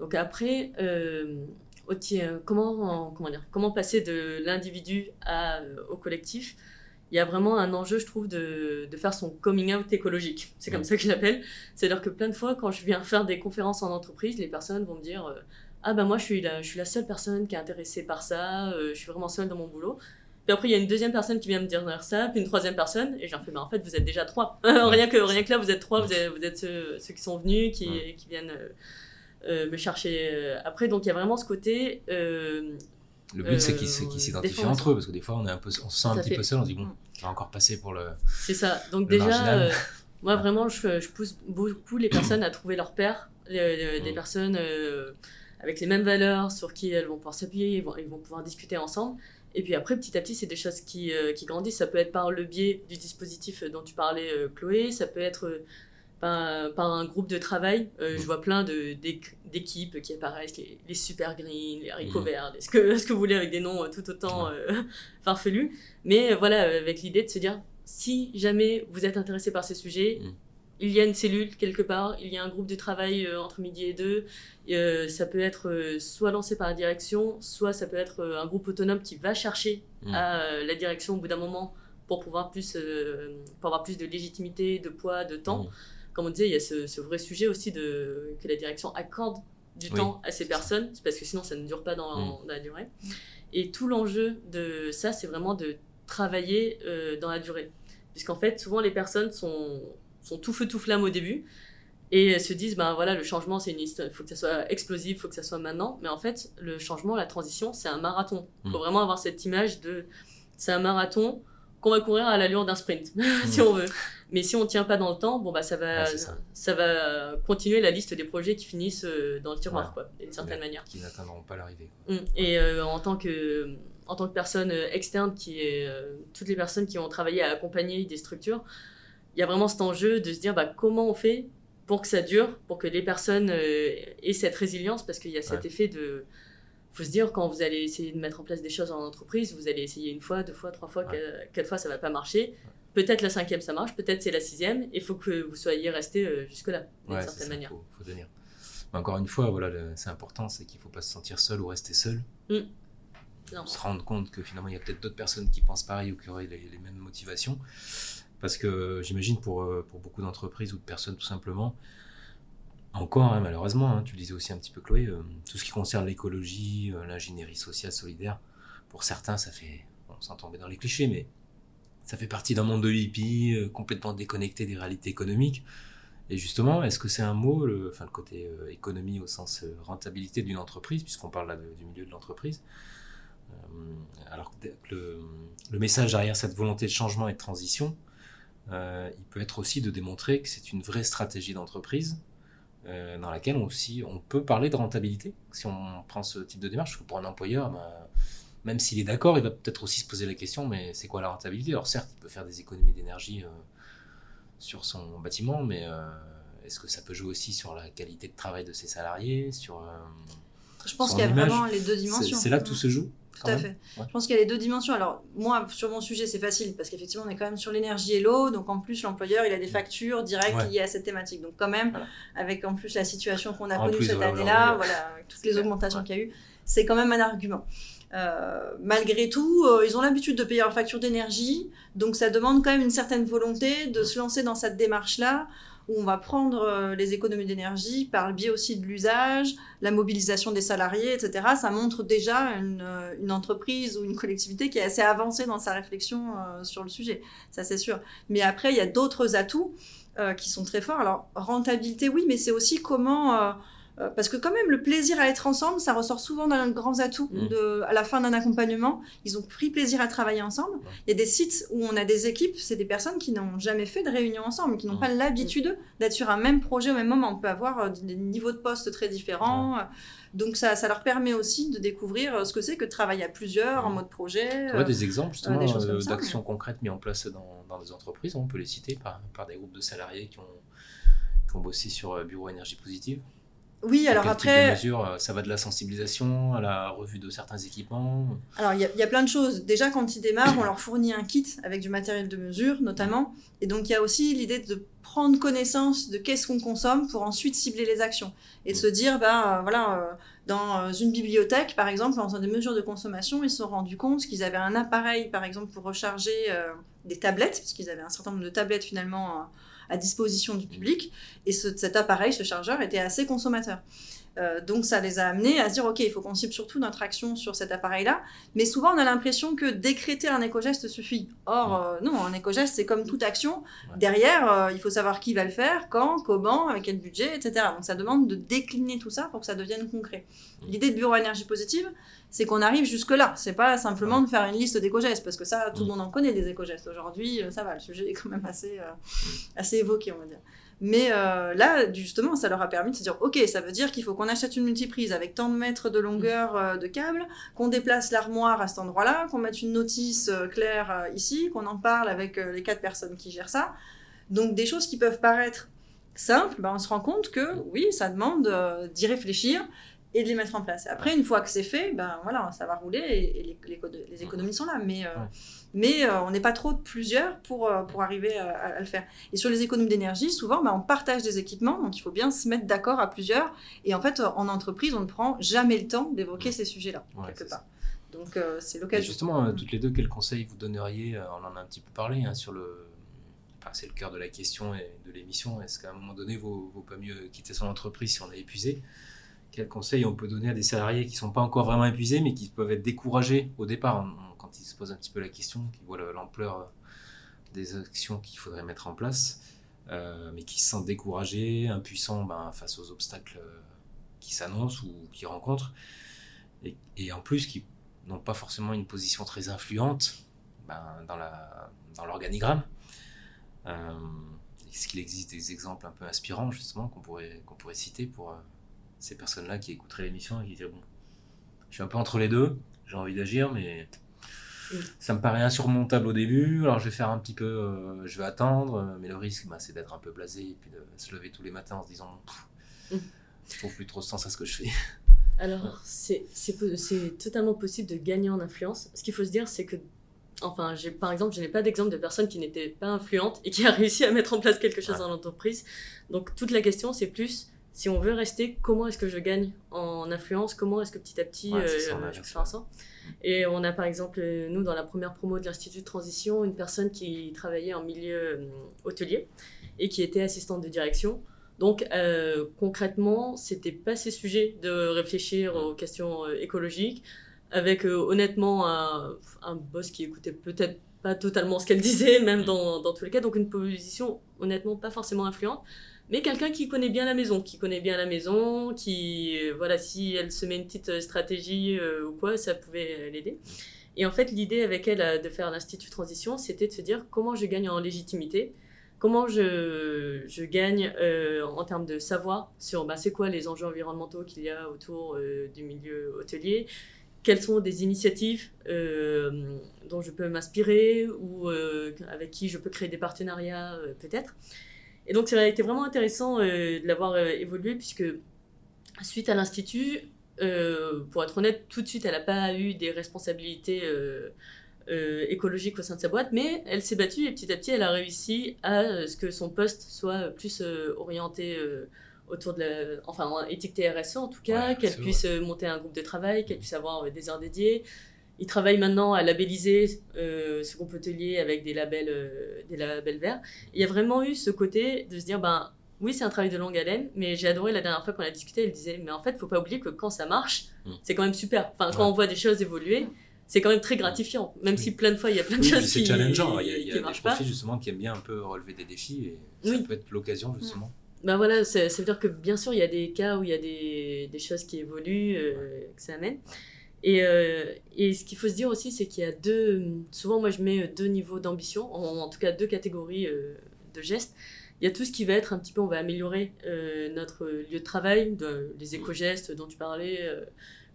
Donc après, euh, comment, comment, dire, comment passer de l'individu au collectif? Il y a vraiment un enjeu, je trouve, de, de faire son coming out écologique. C'est comme mm. ça que je l'appelle. C'est-à-dire que plein de fois, quand je viens faire des conférences en entreprise, les personnes vont me dire ah ben moi je suis la, je suis la seule personne qui est intéressée par ça, euh, je suis vraiment seule dans mon boulot. Puis après, il y a une deuxième personne qui vient me dire ça, puis une troisième personne, et j'en fais, mais en fait, vous êtes déjà trois. rien, que, rien que là, vous êtes trois, vous êtes, vous êtes ceux, qui sont venus, qui, qui viennent euh, euh, me chercher euh, après. Donc il y a vraiment ce côté. le but, c'est qu'ils s'identifient entre eux, parce que des fois, on, est un peu, on se sent un petit peu seul, on dit, bon, mm. on va encore passer pour le. C'est ça. Donc déjà, moi, vraiment, je, je, pousse beaucoup les personnes à trouver leur père, des mm. personnes avec les mêmes valeurs sur qui elles vont pouvoir s'appuyer, ils vont, ils vont pouvoir discuter ensemble. Et puis après, petit à petit, c'est des choses qui, euh, qui, grandissent. Ça peut être par le biais du dispositif dont tu parlais, euh, Chloé. Ça peut être euh, par, un groupe de travail. je vois plein d'équipes qui apparaissent, les, super green, les haricots mmh. verts, ce que, ce que vous voulez avec des noms tout autant farfelus. Mais voilà, avec l'idée de se dire, si jamais vous êtes intéressé par ces sujets, mmh il y a une cellule quelque part, il y a un groupe de travail euh, entre midi et deux. Euh, ça peut être euh, soit lancé par la direction, soit ça peut être un groupe autonome qui va chercher mmh. la direction au bout d'un moment pour pouvoir plus, pour avoir plus de légitimité, de poids, de temps. Mmh. Comme on disait, il y a ce, vrai sujet aussi de que la direction accorde du temps à ces personnes, parce que sinon ça ne dure pas dans, mmh. la durée. Et tout l'enjeu de ça, c'est vraiment de travailler dans la durée. Puisqu'en fait, souvent les personnes sont sont tout feu tout flamme au début et se disent ben voilà le changement c'est une il faut que ça soit explosif faut que ça soit maintenant mais en fait le changement la transition c'est un marathon il faut mm. vraiment avoir cette image de c'est un marathon qu'on va courir à l'allure d'un sprint si mm. on veut mais si on tient pas dans le temps bon bah ça va ça. va continuer la liste des projets qui finissent euh, dans le tiroir quoi d'une certaine manière qui n'atteindront pas l'arrivée mm. et euh, en tant que en tant que personne euh, externe qui est toutes les personnes qui ont travaillé à accompagner des structures il y a vraiment cet enjeu de se dire bah, comment on fait pour que ça dure, pour que les personnes euh, aient cette résilience, parce qu'il y a cet effet de... Il faut se dire, quand vous allez essayer de mettre en place des choses en entreprise, vous allez essayer une fois, deux fois, trois fois, quatre fois, ça va pas marcher. Peut-être la cinquième, ça marche, peut-être c'est la sixième, il faut que vous soyez resté euh, jusque-là, d'une certaine manière. Il faut, tenir. encore une fois, voilà, c'est important, c'est qu'il ne faut pas se sentir seul ou rester seul. Mmh. Se rendre compte que finalement, il y a peut-être d'autres personnes qui pensent pareil ou qui auraient les, les mêmes motivations. Parce que j'imagine pour, euh, pour beaucoup d'entreprises ou de personnes tout simplement, encore hein, malheureusement, hein, tu disais aussi un petit peu Chloé, euh, tout ce qui concerne l'écologie, euh, l'ingénierie sociale, solidaire, pour certains ça fait, on sans tomber dans les clichés, mais ça fait partie d'un monde de hippie complètement déconnecté des réalités économiques. Et justement, est-ce que c'est un mot, le, enfin, le côté économie au sens rentabilité d'une entreprise, puisqu'on parle là du milieu de l'entreprise alors que le, le, message derrière cette volonté de changement et de transition, euh, il peut être aussi de démontrer que c'est une vraie stratégie d'entreprise euh, dans laquelle on, aussi, on peut parler de rentabilité si on prend ce type de démarche. pour un employeur, bah, même s'il est d'accord, il va peut-être aussi se poser la question mais c'est quoi la rentabilité? Alors certes, il peut faire des économies d'énergie euh, sur son bâtiment, mais est-ce que ça peut jouer aussi sur la qualité de travail de ses salariés sur, Je pense qu'il y a vraiment les deux dimensions. C'est là que tout se joue tout à fait. Je pense qu'il y a les deux dimensions. Alors, moi, sur mon sujet, c'est facile parce qu'effectivement, on est quand même sur l'énergie et l'eau. Donc, en plus, l'employeur, il a des factures directes liées à cette thématique. Donc, quand même, avec en plus la situation qu'on a connue cette année-là, voilà, avec toutes les augmentations qu'il y a eu, c'est quand même un argument. Euh, malgré tout, euh, ils ont l'habitude de payer leur facture d'énergie, donc ça demande quand même une certaine volonté de se lancer dans cette démarche-là où on va prendre euh, les économies d'énergie par le biais aussi de l'usage, la mobilisation des salariés, etc. Ça montre déjà une, euh, une, entreprise ou une collectivité qui est assez avancée dans sa réflexion euh, sur le sujet, ça c'est sûr. Mais après, il y a d'autres atouts qui sont très forts. Alors, rentabilité, oui, mais c'est aussi comment euh, parce que quand même, le plaisir à être ensemble, ça ressort souvent d'un grand atout mmh. de, à la fin d'un accompagnement. Ils ont pris plaisir à travailler ensemble. Il y a des sites où on a des équipes, c'est des personnes qui n'ont jamais fait de réunion ensemble, qui n'ont pas l'habitude d'être sur un même projet au même moment. On peut avoir euh, des niveaux de poste très différents. Donc ça, ça leur permet aussi de découvrir euh, ce que c'est que de travailler à plusieurs en mode projet. Tu vois des exemples justement d'actions concrètes mises en place dans, dans, des entreprises, on peut les citer par, par des groupes de salariés qui ont, qui ont bossé sur Bureau Énergie Positive oui, alors après. mesure, euh, ça va de la sensibilisation à la revue de certains équipements Alors, il y, a plein de choses. Déjà, quand ils démarrent, on leur fournit un kit avec du matériel de mesure, notamment. Et donc, il y a aussi l'idée de prendre connaissance de qu'est-ce qu'on consomme pour ensuite cibler les actions. Et de se dire, bah, voilà, euh, dans une bibliothèque, par exemple, en faisant des mesures de consommation, ils se sont rendus compte qu'ils avaient un appareil, par exemple, pour recharger euh, des tablettes, parce qu'ils avaient un certain nombre de tablettes finalement à disposition du public. Et cet appareil, ce chargeur, était assez consommateur. Euh, donc ça les a amenés à se dire ok il faut qu'on cible surtout notre action sur cet appareil là mais souvent on a l'impression que décréter un éco-geste suffit. Or euh, non un éco-geste c'est comme toute action. Derrière euh, il faut savoir qui va le faire quand comment avec quel budget etc donc ça demande de décliner tout ça pour que ça devienne concret. L'idée de bureau énergie positive c'est qu'on arrive jusque là c'est pas simplement de faire une liste d'éco-gestes parce que ça tout le monde en connaît des éco-gestes. Aujourd'hui ça va le sujet est quand même assez assez évoqué on va dire mais euh, là, justement, ça leur a permis de se dire, ok, ça veut dire qu'il faut qu'on achète une multiprise avec tant de mètres de longueur euh, de câble, qu'on déplace l'armoire à cet endroit-là, qu'on mette une notice euh, claire ici, qu'on en parle avec les quatre personnes qui gèrent ça. Donc des choses qui peuvent paraître simples, ben, on se rend compte que oui, ça demande d'y réfléchir et de les mettre en place. Après, une fois que c'est fait, ben voilà, ça va rouler et, les, les, économies sont là. Mais, euh, mais euh, on n'est pas trop de plusieurs pour, euh, pour arriver à, le faire. Et sur les économies d'énergie, souvent, ben, on partage des équipements, donc il faut bien se mettre d'accord à plusieurs. Et en fait, en entreprise, on ne prend jamais le temps d'évoquer ces sujets-là, quelque part. Donc c'est l'occasion. Justement, toutes les deux, quels conseils vous donneriez On en a un petit peu parlé hein, sur le. Enfin, c'est le cœur de la question et de l'émission. Est-ce qu'à un moment donné, il vaut, vaut pas mieux quitter son entreprise si on est épuisé quel conseil on peut donner à des salariés qui ne sont pas encore vraiment épuisés, mais qui peuvent être découragés au départ, quand ils se posent un petit peu la question, qui voient l'ampleur des actions qu'il faudrait mettre en place, euh, mais qui se sentent découragés, impuissants ben, face aux obstacles euh, qui s'annoncent ou qu'ils rencontrent, et, en plus qui n'ont pas forcément une position très influente ben, dans l'organigramme. Euh, Est-ce qu'il existe des exemples un peu inspirants justement qu'on pourrait, qu'on pourrait citer pour ces personnes-là qui écouteraient l'émission et qui diraient Bon, je suis un peu entre les deux, j'ai envie d'agir, mais ça me paraît insurmontable au début. Alors je vais faire un petit peu, euh, je vais attendre, mais le risque, bah, c'est d'être un peu blasé et puis de se lever tous les matins en se disant mm. Je trouve plus trop de sens à ce que je fais. Alors, c'est totalement possible de gagner en influence. Ce qu'il faut se dire, c'est que Enfin, par exemple, je n'ai pas d'exemple de personne qui n'était pas influente et qui a réussi à mettre en place quelque chose dans l'entreprise. Donc, toute la question, c'est plus si on veut rester, comment est-ce que je gagne en influence Comment est-ce que petit à petit euh, je fais ça Et on a par exemple, euh, nous, dans la première promo de l'Institut de transition, une personne qui travaillait en milieu euh, hôtelier et qui était assistante de direction. Donc concrètement, c'était pas ces sujets de réfléchir aux questions écologiques, avec honnêtement un, un, boss qui écoutait peut-être pas totalement ce qu'elle disait, même dans, dans tous les cas, donc une position honnêtement pas forcément influente mais quelqu'un qui connaît bien la maison, qui connaît bien la maison, qui, euh, voilà, si elle se met une petite euh, stratégie euh, ou quoi, ça pouvait l'aider. Et en fait, l'idée avec elle de faire l'Institut Transition, c'était de se dire comment je gagne en légitimité, comment je, je gagne en termes de savoir sur bah, c'est quoi les enjeux environnementaux qu'il y a autour du milieu hôtelier, quelles sont des initiatives dont je peux m'inspirer ou avec qui je peux créer des partenariats peut-être. Et donc, ça a été vraiment intéressant euh, de l'avoir euh, évolué, puisque suite à l'Institut, euh, pour être honnête, tout de suite, elle n'a pas eu des responsabilités écologiques au sein de sa boîte, mais elle s'est battue et petit à petit, elle a réussi à ce que son poste soit plus orienté autour de la, enfin, étiqueté RSE en tout cas, qu'elle puisse monter un groupe de travail, qu'elle puisse avoir des heures dédiées, il travaille maintenant à labelliser euh, ce groupe hôtelier avec des labels, euh, des labels verts. il y a vraiment eu ce côté de se dire, ben oui, c'est un travail de longue haleine, mais j'ai adoré la dernière fois qu'on a discuté, elle disait, mais en fait, faut pas oublier que quand ça marche, mm. c'est quand même super. Enfin, quand on voit des choses évoluer, c'est quand même très gratifiant. Même si plein de fois, il y a plein de choses qui C'est challengeant. Il y a, il y a des profils justement qui aiment bien un peu relever des défis et ça peut être l'occasion justement. Ben voilà, ça, veut dire que bien sûr, il y a des cas où il y a des, des choses qui évoluent, euh, que ça amène. Et, euh, et, ce qu'il faut se dire aussi, c'est qu'il y a deux. Souvent, moi, je mets deux niveaux d'ambition, en, tout cas deux catégories euh, de gestes. Il y a tout ce qui va être un petit peu, on va améliorer euh, notre lieu de travail, de, les éco-gestes dont tu parlais,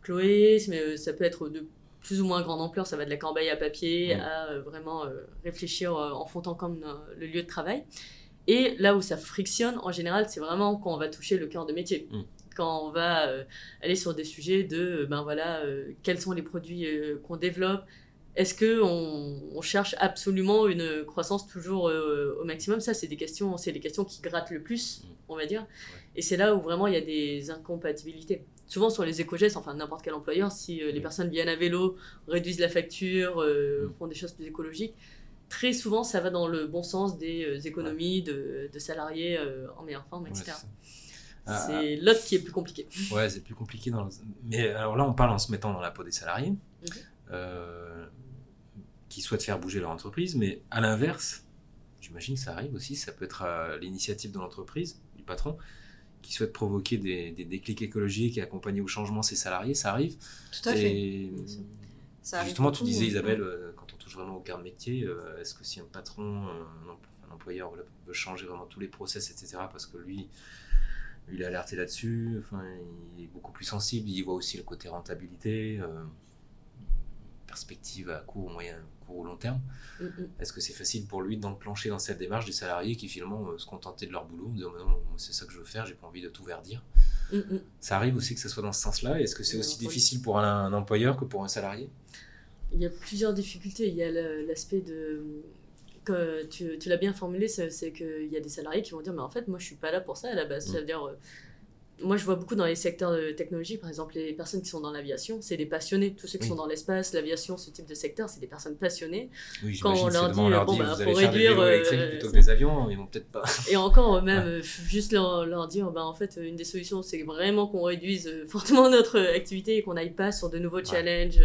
Chloé, mais ça peut être de plus ou moins grande ampleur, ça va de la corbeille à papier à vraiment réfléchir en fond en comme le lieu de travail. Et là où ça frictionne, en général, c'est vraiment quand on va toucher le cœur de métier. Mm quand on va euh, aller sur des sujets de, euh, ben voilà, euh, quels sont les produits qu'on développe, est-ce que on, cherche absolument une croissance toujours au maximum? Ça, c'est des questions, c'est les questions qui grattent le plus, on va dire. Et c'est là où vraiment il y a des incompatibilités. Souvent sur les éco-gestes, enfin n'importe quel employeur, si les personnes viennent à vélo, réduisent la facture, font des choses plus écologiques, très souvent ça va dans le bon sens des économies de, salariés en meilleure forme, etc. c'est l'autre qui est plus compliqué. Ouais, c'est plus compliqué. Dans Mais alors là, on parle en se mettant dans la peau des salariés euh, qui souhaitent faire bouger leur entreprise. Mais à l'inverse, j'imagine que ça arrive aussi. Ça peut être à l'initiative de l'entreprise, du patron, qui souhaite provoquer des, des déclics écologiques et accompagner au changement ses salariés. Ça arrive. Tout à fait. justement, tu disais, Isabelle, euh, quand on touche vraiment au cœur de métier, euh, est-ce que si un patron, un employeur veut changer vraiment tous les process, etc., parce que lui, il est alerté là-dessus, enfin, il est beaucoup plus sensible, il voit aussi le côté rentabilité, euh, perspective à court, moyen, court ou long terme. Mm, mm. Est-ce que c'est facile pour lui d'enclencher dans cette démarche des salariés qui finalement euh, se contentaient de leur boulot, disant non, c'est ça que je veux faire, j'ai pas envie de tout verdir? Mm, Ça arrive aussi que ce soit dans ce sens-là. Est-ce que c'est aussi difficile pour un, employeur que pour un salarié? Il y a plusieurs difficultés. Il y a l'aspect de tu, tu l'as bien formulé, c'est qu'il y a des salariés qui vont dire, mais en fait, moi, je suis pas là pour ça à la base. Mm. Ça veut dire, euh, moi, je vois beaucoup dans les secteurs de technologie, par exemple, les personnes qui sont dans l'aviation, c'est des passionnés. Tous ceux qui sont dans l'espace, l'aviation, ce type de secteur, c'est des personnes passionnées. Quand on leur dit, bon, bah, faut réduire. Euh, plutôt que des avions, ils vont peut-être pas. Et encore, même, euh, juste leur, leur dire, bah, en fait, une des solutions, c'est vraiment qu'on réduise fortement notre activité et qu'on n'aille pas sur de nouveaux challenges,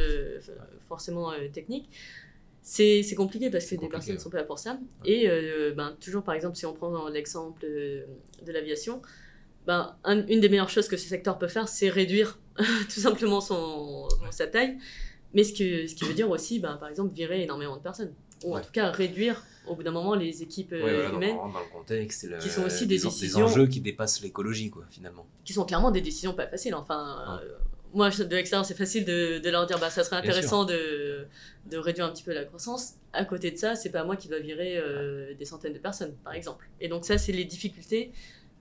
forcément techniques c'est compliqué parce que des personnes ne sont pas là pour ça. Et euh, ben, toujours, par exemple, si on prend l'exemple euh, de l'aviation, ben, une des meilleures choses que ce secteur peut faire, c'est réduire tout simplement son, sa taille. Mais ce, que, ce qui veut dire aussi, ben, par exemple, virer énormément de personnes. Ou en tout cas, réduire au bout d'un moment les équipes euh, humaines. dans le contexte, qui sont aussi des, décisions. enjeux qui dépassent l'écologie, quoi, finalement. Qui sont clairement des décisions pas faciles. Enfin moi, de l'extérieur, c'est facile de, de, leur dire bah, ça serait intéressant de, de, réduire un petit peu la croissance. À côté de ça, c'est pas moi qui va virer euh, des centaines de personnes, par exemple. Et donc, ça, c'est les difficultés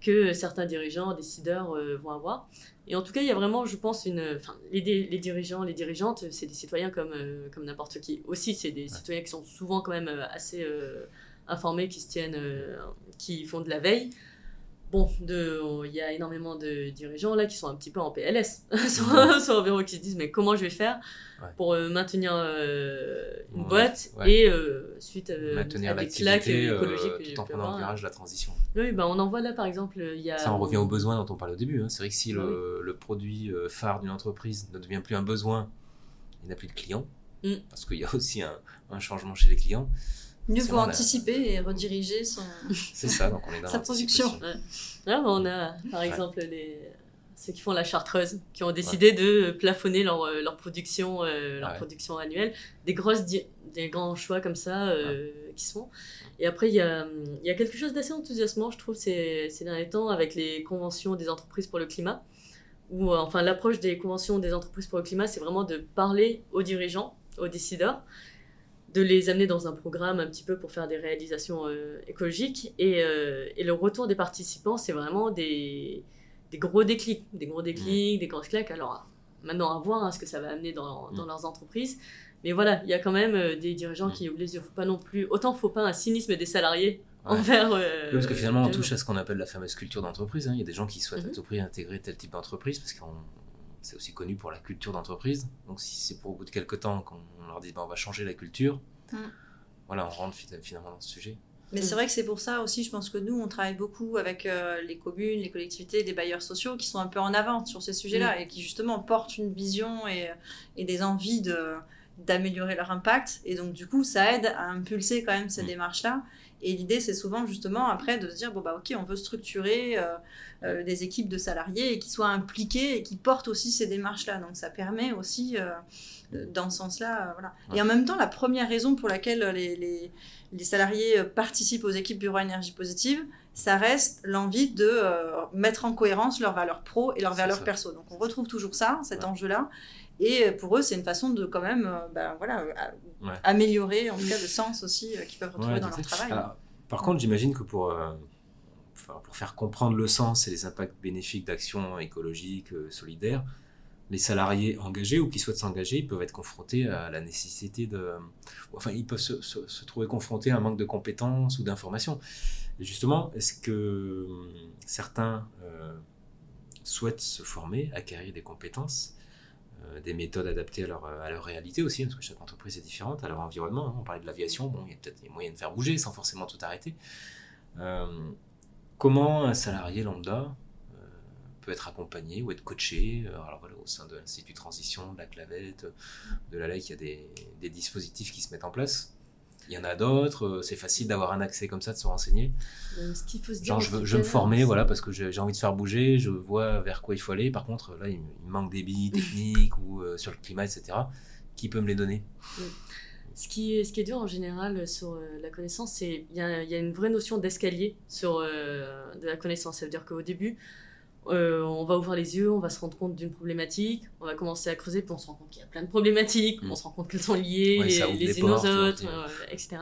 que certains dirigeants, décideurs euh, vont avoir. Et en tout cas, il y a vraiment, je pense, une. Enfin, les, les, dirigeants, les dirigeantes, c'est des citoyens comme, euh, comme n'importe qui. Aussi, c'est des citoyens qui sont souvent quand même assez informés, qui se tiennent, qui font de la veille bon, il y a énormément de dirigeants là qui sont un petit peu en PLS sur, un bureau qui se disent mais comment je vais faire pour euh, maintenir euh, une boîte et euh, suite maintenir à des claques écologiques tout en prenant le virage la transition. Oui, ben on en voit là par exemple il y a. Ça on revient aux besoins dont on parlait au début. Hein. C'est vrai que si le, le, produit phare d'une entreprise ne devient plus un besoin, il n'a plus de clients mm. parce qu'il y a aussi un, un changement chez les clients. Mieux vaut anticiper et rediriger son... ça, donc on est dans sa production. Là, on a par exemple les... ceux qui font la chartreuse, qui ont décidé de plafonner leur, euh, leur production, euh, leur production annuelle. Des, grosses des grands choix comme ça euh, qui se font. Et après, il y a, y a quelque chose d'assez enthousiasmant, je trouve, ces, ces derniers temps, avec les conventions des entreprises pour le climat. Ou enfin, l'approche des conventions des entreprises pour le climat, c'est vraiment de parler aux dirigeants, aux décideurs, de les amener dans un programme un petit peu pour faire des réalisations euh, écologiques. Et, euh, et, le retour des participants, c'est vraiment des, des, gros déclics, des gros déclics, des grosses claques. Alors maintenant, à voir hein, ce que ça va amener dans, dans leurs entreprises. Mais voilà, il y a quand même euh, des dirigeants qui oublient, il faut pas non plus, autant faut pas un cynisme des salariés envers... parce que finalement, on touche à ce qu'on appelle la fameuse culture d'entreprise. Hein. Il y a des gens qui souhaitent mhm. à tout prix intégrer tel type d'entreprise parce qu'on c'est aussi connu pour la culture d'entreprise. Donc si c'est pour au bout de quelques temps qu'on leur dit bah, on va changer la culture, mm. voilà, on rentre finalement dans ce sujet. Mais c'est vrai que c'est pour ça aussi, je pense que nous, on travaille beaucoup avec euh, les communes, les collectivités, les bailleurs sociaux qui sont un peu en avance sur ces sujets-là mm. et qui justement portent une vision et, et des envies de, d'améliorer leur impact. Et donc, du coup, ça aide à impulser quand même ces mm. démarches-là. Et l'idée, c'est souvent justement après de se dire, bon, bah, ok, on veut structurer euh, euh, des équipes de salariés et qui soient impliqués et qui portent aussi ces démarches-là. Donc, ça permet aussi, euh, dans ce sens-là, voilà. Et en même temps, la première raison pour laquelle les, les, les salariés participent aux équipes Bureau Énergie Positive, ça reste l'envie de mettre en cohérence leurs valeurs pro et leurs valeurs perso. Donc, on retrouve toujours ça, cet enjeu-là. Et pour eux, c'est une façon de quand même euh, ben, voilà, euh, améliorer en tout cas le sens aussi euh, qu'ils peuvent retrouver dans leur travail. par contre, j'imagine que pour, pour faire comprendre le sens et les impacts bénéfiques d'actions écologiques, solidaires, les salariés engagés ou qui souhaitent s'engager, ils peuvent être confrontés à la nécessité de... Enfin, ils peuvent se, se, trouver confrontés à un manque de compétences ou d'informations. Justement, est-ce que certains souhaitent se former, acquérir des compétences euh, des méthodes adaptées à leur, à réalité aussi, parce que chaque entreprise est différente, à leur environnement. Hein. On parlait de l'aviation, bon, il y a peut-être des moyens de faire bouger sans forcément tout arrêter. Euh, comment un salarié lambda, euh, peut être accompagné ou être coaché. Au sein de l'Institut Transition, de la Clavette, de la LEC, il y a des dispositifs qui se mettent en place. Il y en a d'autres, c'est facile d'avoir un accès comme ça, de se renseigner. ce qu'il faut se dire Genre, je veux, je me former, voilà, parce que j'ai envie de faire bouger, je vois vers quoi il faut aller. Par contre, là, il, me manque des billes techniques ou sur le climat, etc. Qui peut me les donner? Ce qui, est, ce qui est dur en général sur euh, la connaissance, c'est qu'il y, y, a une vraie notion d'escalier sur euh, de la connaissance. Ça veut dire qu'au début, euh, on va ouvrir les yeux, on va se rendre compte d'une problématique, on va commencer à creuser, puis on se rend compte qu'il y a plein de problématiques, mm. on se rend compte qu'elles sont liées les unes aux autres, etc.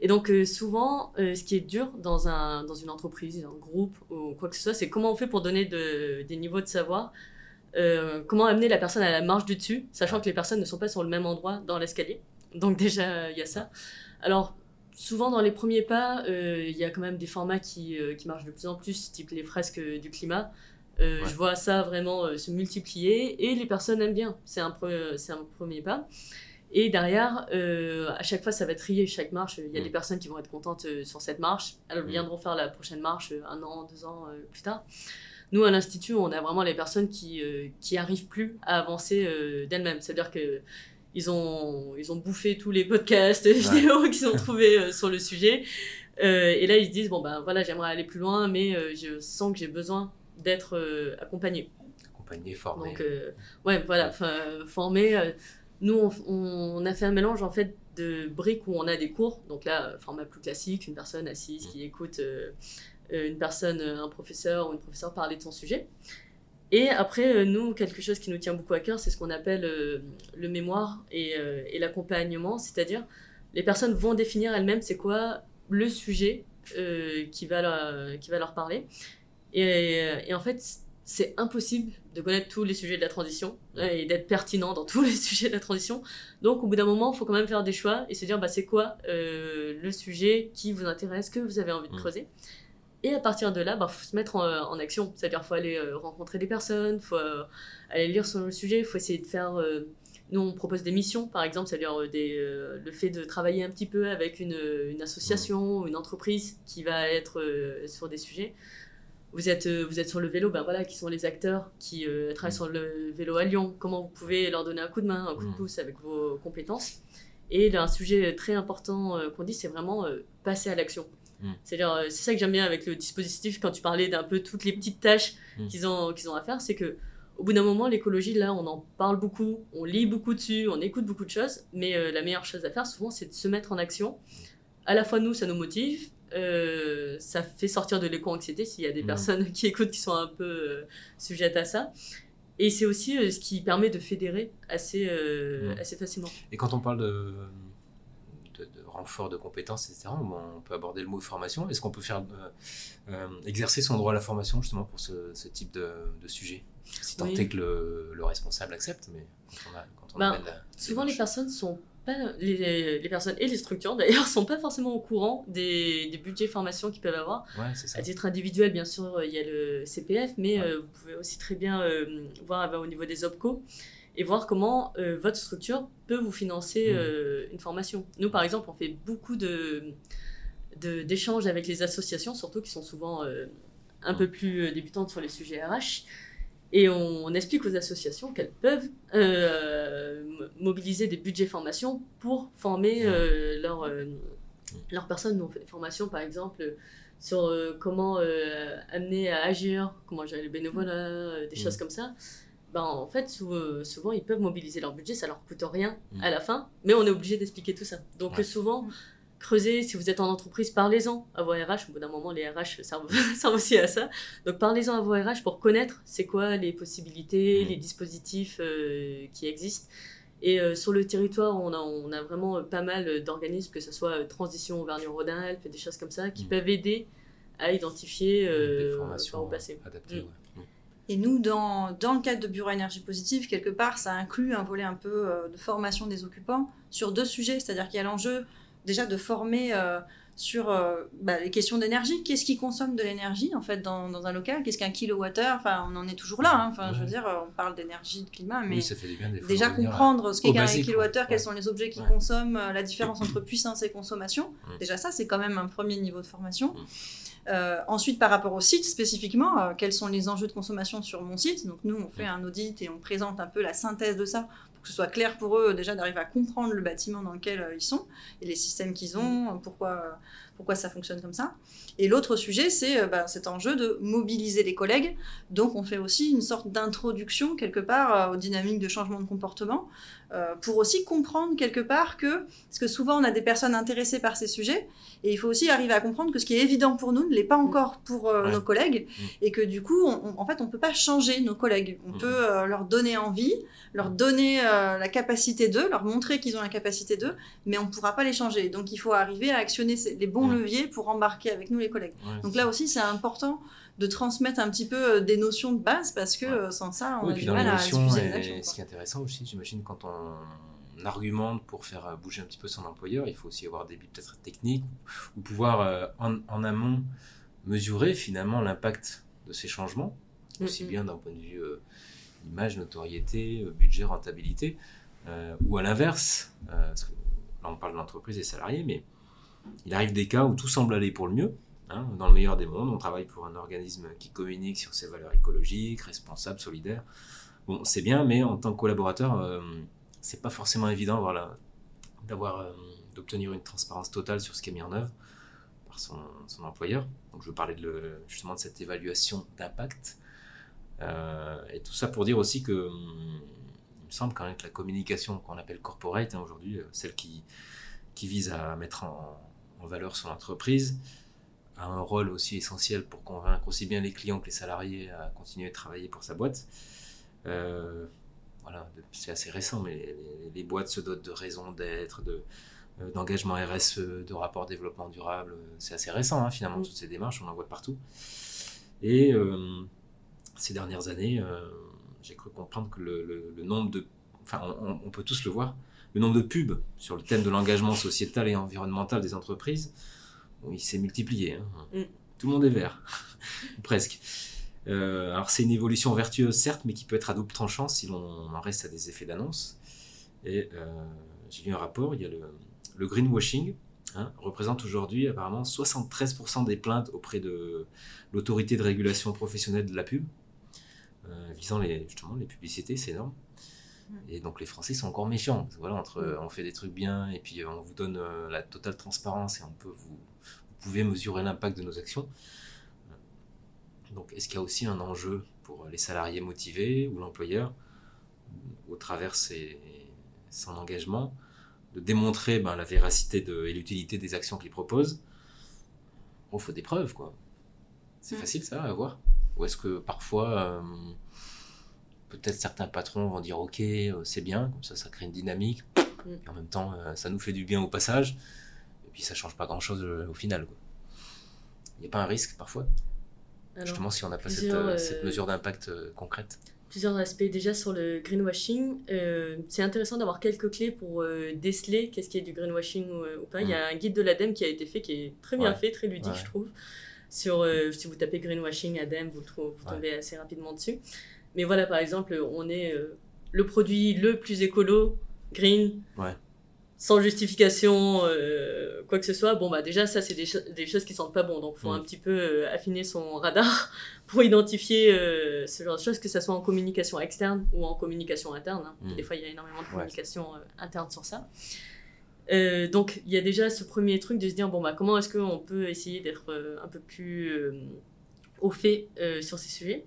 Et donc souvent, ce qui est dur dans, un, dans une entreprise, un groupe ou quoi que ce soit, c'est comment on fait pour donner de, des niveaux de savoir comment amener la personne à la marche du dessus, sachant que les personnes ne sont pas sur le même endroit dans l'escalier. Donc déjà, il y a ça. Alors, souvent dans les premiers pas, euh, il y a quand même des formats qui, euh, qui, marchent de plus en plus, type les fresques du climat. Euh, je vois ça vraiment se multiplier et les personnes aiment bien. C'est un, c'est un premier pas. Et derrière, à chaque fois, ça va trier chaque marche. Il y a mm. des personnes qui vont être contentes sur cette marche. Elles mm. viendront faire la prochaine marche un an, deux ans plus tard. Nous, à l'Institut, on a vraiment les personnes qui, qui arrivent plus à avancer d'elles-mêmes. C'est-à-dire que ils ont, ils ont bouffé tous les podcasts, vidéos qu'ils ont trouvés euh, sur le sujet. Euh, et là, ils se disent, bon, ben voilà, j'aimerais aller plus loin, mais euh, je sens que j'ai besoin d'être accompagné. Accompagné, formé. Donc, ouais, voilà, formé. nous, on, on, a fait un mélange, en fait, de briques où on a des cours. Donc là, format plus classique, une personne assise qui écoute une personne, un professeur ou une professeure parler de son sujet. Et après, euh, nous, quelque chose qui nous tient beaucoup à cœur, c'est ce qu'on appelle euh, le mémoire euh, et, l'accompagnement, c'est-à-dire les personnes vont définir elles-mêmes c'est quoi le sujet qui, va leur, qui va leur parler. Et, en fait, c'est impossible de connaître tous les sujets de la transition et d'être pertinent dans tous les sujets de la transition. Donc, au bout d'un moment, il faut quand même faire des choix et se dire bah, c'est quoi le sujet qui vous intéresse, que vous avez envie de mmh. Et à partir de là, il bah, faut se mettre en, action. C'est-à-dire qu'il faut aller euh, rencontrer des personnes, il faut euh, aller lire sur le sujet, il faut essayer de faire... Euh, nous, on propose des missions, par exemple, c'est-à-dire le fait de travailler un petit peu avec une, une association ou une entreprise qui va être sur des sujets. Vous êtes, vous êtes sur le vélo, ben voilà, qui sont les acteurs qui travaillent sur le vélo à Lyon. Comment vous pouvez leur donner un coup de main, un coup de pouce avec vos compétences? Et un sujet très important qu'on dit, c'est vraiment passer à l'action. Mm. C'est-à-dire, euh, c'est ça que j'aime bien avec le dispositif quand tu parlais d'un peu toutes les petites tâches mm. qu'ils ont, qu'ils ont à faire, c'est que au bout d'un moment, l'écologie, là, on en parle beaucoup, on lit beaucoup dessus, on écoute beaucoup de choses, mais euh, la meilleure chose à faire, souvent, c'est de se mettre en action. À la fois, nous, ça nous motive, euh, ça fait sortir de l'éco-anxiété s'il y a des mm. personnes qui écoutent qui sont un peu sujettes à ça. Et c'est aussi ce qui permet de fédérer assez, assez facilement. Et quand on parle de renfort de compétences, etc. On peut aborder le mot formation. Est-ce qu'on peut faire euh, euh, exercer son droit à la formation justement pour ce, type de, sujet? Si tant est que le, responsable accepte, mais quand on, ben, souvent les personnes sont pas les, les, personnes et les structures d'ailleurs sont pas forcément au courant des, des budgets formation qu'ils peuvent avoir. À titre individuel, bien sûr, il y a le CPF, mais euh, vous pouvez aussi très bien voir au niveau des OPCO et voir comment euh, votre structure peut vous financer mmh. euh, une formation. Nous, par exemple, on fait beaucoup de, d'échanges avec les associations, surtout qui sont souvent euh, un peu plus débutantes sur les sujets RH. Et on, explique aux associations qu'elles peuvent mobiliser des budgets formation pour former leurs leur personnes. Nous, on fait des formations, par exemple, sur comment amener à agir, comment gérer le bénévolat, des mmh. choses comme ça ben, en fait, euh, souvent, ils peuvent mobiliser leur budget, ça leur coûte rien mm. à la fin, mais on est obligé d'expliquer tout ça. Donc, souvent, creusez, si vous êtes en entreprise, parlez-en à vos RH. Au bout d'un moment, les RH servent, aussi à ça. Donc, parlez-en à vos RH pour connaître c'est quoi les possibilités, mm. les dispositifs euh, qui existent. Et euh, sur le territoire, on a, on a vraiment pas mal d'organismes, que ce soit Transition Auvergne-Rhône-Alpes, des choses comme ça, qui mm. peuvent aider à identifier des formations au passé. adaptées. Et nous, dans, dans, le cadre de Bureau Énergie Positive, quelque part, ça inclut un volet un peu euh, de formation des occupants sur deux sujets. C'est-à-dire qu'il y a l'enjeu déjà de former euh, sur euh, bah, les questions d'énergie. Qu'est-ce qui consomme de l'énergie en fait dans, dans un local? Qu'est-ce qu'un kilowattheure? Enfin, on en est toujours là. Hein. Enfin, je veux dire, on parle d'énergie, de climat, mais déjà comprendre ce qu'est un kilowattheure, quels sont les objets qui consomment, la différence entre puissance et consommation. Mm. Déjà, ça, c'est quand même un premier niveau de formation. Mm. Euh, ensuite, par rapport au site spécifiquement, quels sont les enjeux de consommation sur mon site? Donc nous, on fait mm. un audit et on présente un peu la synthèse de ça que ce soit clair pour eux déjà d'arriver à comprendre le bâtiment dans lequel euh, ils sont et les systèmes qu'ils ont, pourquoi, pourquoi ça fonctionne comme ça. Et l'autre sujet, c'est euh, bah, cet enjeu de mobiliser les collègues. Donc on fait aussi une sorte d'introduction quelque part euh, aux dynamiques de changement de comportement pour aussi comprendre quelque part que, parce que souvent on a des personnes intéressées par ces sujets, et il faut aussi arriver à comprendre que ce qui est évident pour nous ne l'est pas encore pour euh, nos collègues. Mm. Et que du coup, en fait, on ne peut pas changer nos collègues. On mm. peut euh, leur donner envie, leur donner euh, la capacité d'eux, leur montrer qu'ils ont la capacité d'eux, mais on ne pourra pas les changer. Donc il faut arriver à actionner les bons mm. leviers pour embarquer avec nous les collègues. Donc là aussi, c'est important de transmettre un petit peu des notions de base parce que sans ça, on oui, a du mal à diffuser les Ce qui est intéressant aussi, j'imagine, quand on argumente pour faire euh, bouger un petit peu son employeur, il faut aussi avoir des billes peut-être techniques ou pouvoir euh, en, amont mesurer finalement l'impact de ces changements, aussi bien d'un point de vue euh, image, notoriété, budget, rentabilité, ou à l'inverse, là on parle de l'entreprise et salariés, mais il arrive des cas où tout semble aller pour le mieux. Hein, dans le meilleur des mondes, on travaille pour un organisme qui communique sur ses valeurs écologiques, responsables, solidaires. Bon, c'est bien, mais en tant que collaborateur, c'est pas forcément évident euh, d'obtenir une transparence totale sur ce qui est mis en œuvre par son, employeur. Donc je parler de justement de cette évaluation d'impact. Euh, et tout ça pour dire aussi que hum, il me semble quand même que la communication qu'on appelle corporate hein, aujourd'hui, euh, celle qui vise à mettre en, valeur son entreprise, a un rôle aussi essentiel pour convaincre aussi bien les clients que les salariés à continuer de travailler pour sa boîte. Euh, voilà, c'est assez récent, mais les, boîtes se dotent de raisons d'être, de, euh, d'engagement RSE, de rapport développement durable. C'est assez récent, hein, finalement, mm. toutes ces démarches, on en voit partout. Et euh, ces dernières années, euh, j'ai cru comprendre que le, nombre de. Enfin, on, peut tous le voir, le nombre de pubs sur le thème de l'engagement sociétal et environnemental des entreprises, il s'est multiplié. Hein. Mm. Tout le monde est vert, presque. Euh, alors c'est une évolution vertueuse certes, mais qui peut être à double tranchant si l'on en reste à des effets d'annonce. Et euh, j'ai lu un rapport, il y a le, greenwashing, hein, représente aujourd'hui apparemment 73% des plaintes auprès de l'autorité de régulation professionnelle de la pub, euh, visant les, justement les publicités, c'est énorme. Et donc les Français sont encore méfiants. Voilà, entre on fait des trucs bien et puis on vous donne la totale transparence et on peut vous pouvez mesurer l'impact de nos actions. Donc, est-ce qu'il y a aussi un enjeu pour les salariés motivés ou l'employeur, au travers de son engagement, de démontrer ben, la véracité de, et l'utilité des actions qu'il propose? Il faut des preuves, quoi. C'est mm. facile, ça, à voir Ou est-ce que parfois, euh, peut-être certains patrons vont dire Ok, euh, c'est bien, comme ça, ça crée une dynamique, mm. et en même temps, euh, ça nous fait du bien au passage, puis ça change pas grand-chose au final. Il n'y a pas un risque parfois Justement, si on n'a pas cette, euh, euh, mesure d'impact euh, concrète plusieurs aspects. Déjà sur le greenwashing, c'est intéressant d'avoir quelques clés pour déceler qu'est-ce qui est du greenwashing ou, pas. Il y a un guide de l'ADEME qui a été fait, qui est très bien fait, très ludique, je trouve. Sur, si vous tapez greenwashing ADEME, vous, vous tombez assez rapidement dessus. Mais voilà, par exemple, on est le produit le plus écolo, green, sans justification, euh, quoi que ce soit, bon, bah déjà, ça, c'est des, des, choses qui sentent pas bon. Donc, il faut mm. un petit peu euh, affiner son radar pour identifier euh, ce genre de choses, que ce soit en communication externe ou en communication interne. Hein. Mm. Des fois, il y a énormément de communication interne sur ça. donc, il y a déjà ce premier truc de se dire, bon, bah, comment est-ce qu'on peut essayer d'être un peu plus au fait sur ces sujets?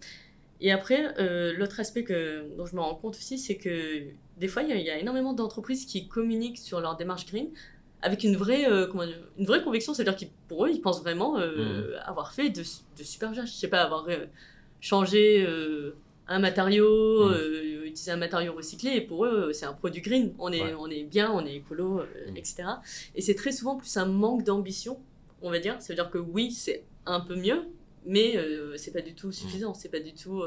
Et après, l'autre aspect que, dont je me rends compte aussi, c'est que des fois, il y, a énormément d'entreprises qui communiquent sur leur démarche green avec une vraie, euh, comment une vraie conviction. C'est-à-dire que pour eux, ils pensent vraiment euh, mmh. avoir fait de, de super gestes. Je sais pas, avoir euh, changé un matériau, mmh. utiliser un matériau recyclé. Et pour eux, c'est un produit green. On est, on est bien, on est écolo, mmh. etc. Et c'est très souvent plus un manque d'ambition, on va dire. C'est-à-dire que oui, c'est un peu mieux, mais c'est pas du tout suffisant. C'est pas du tout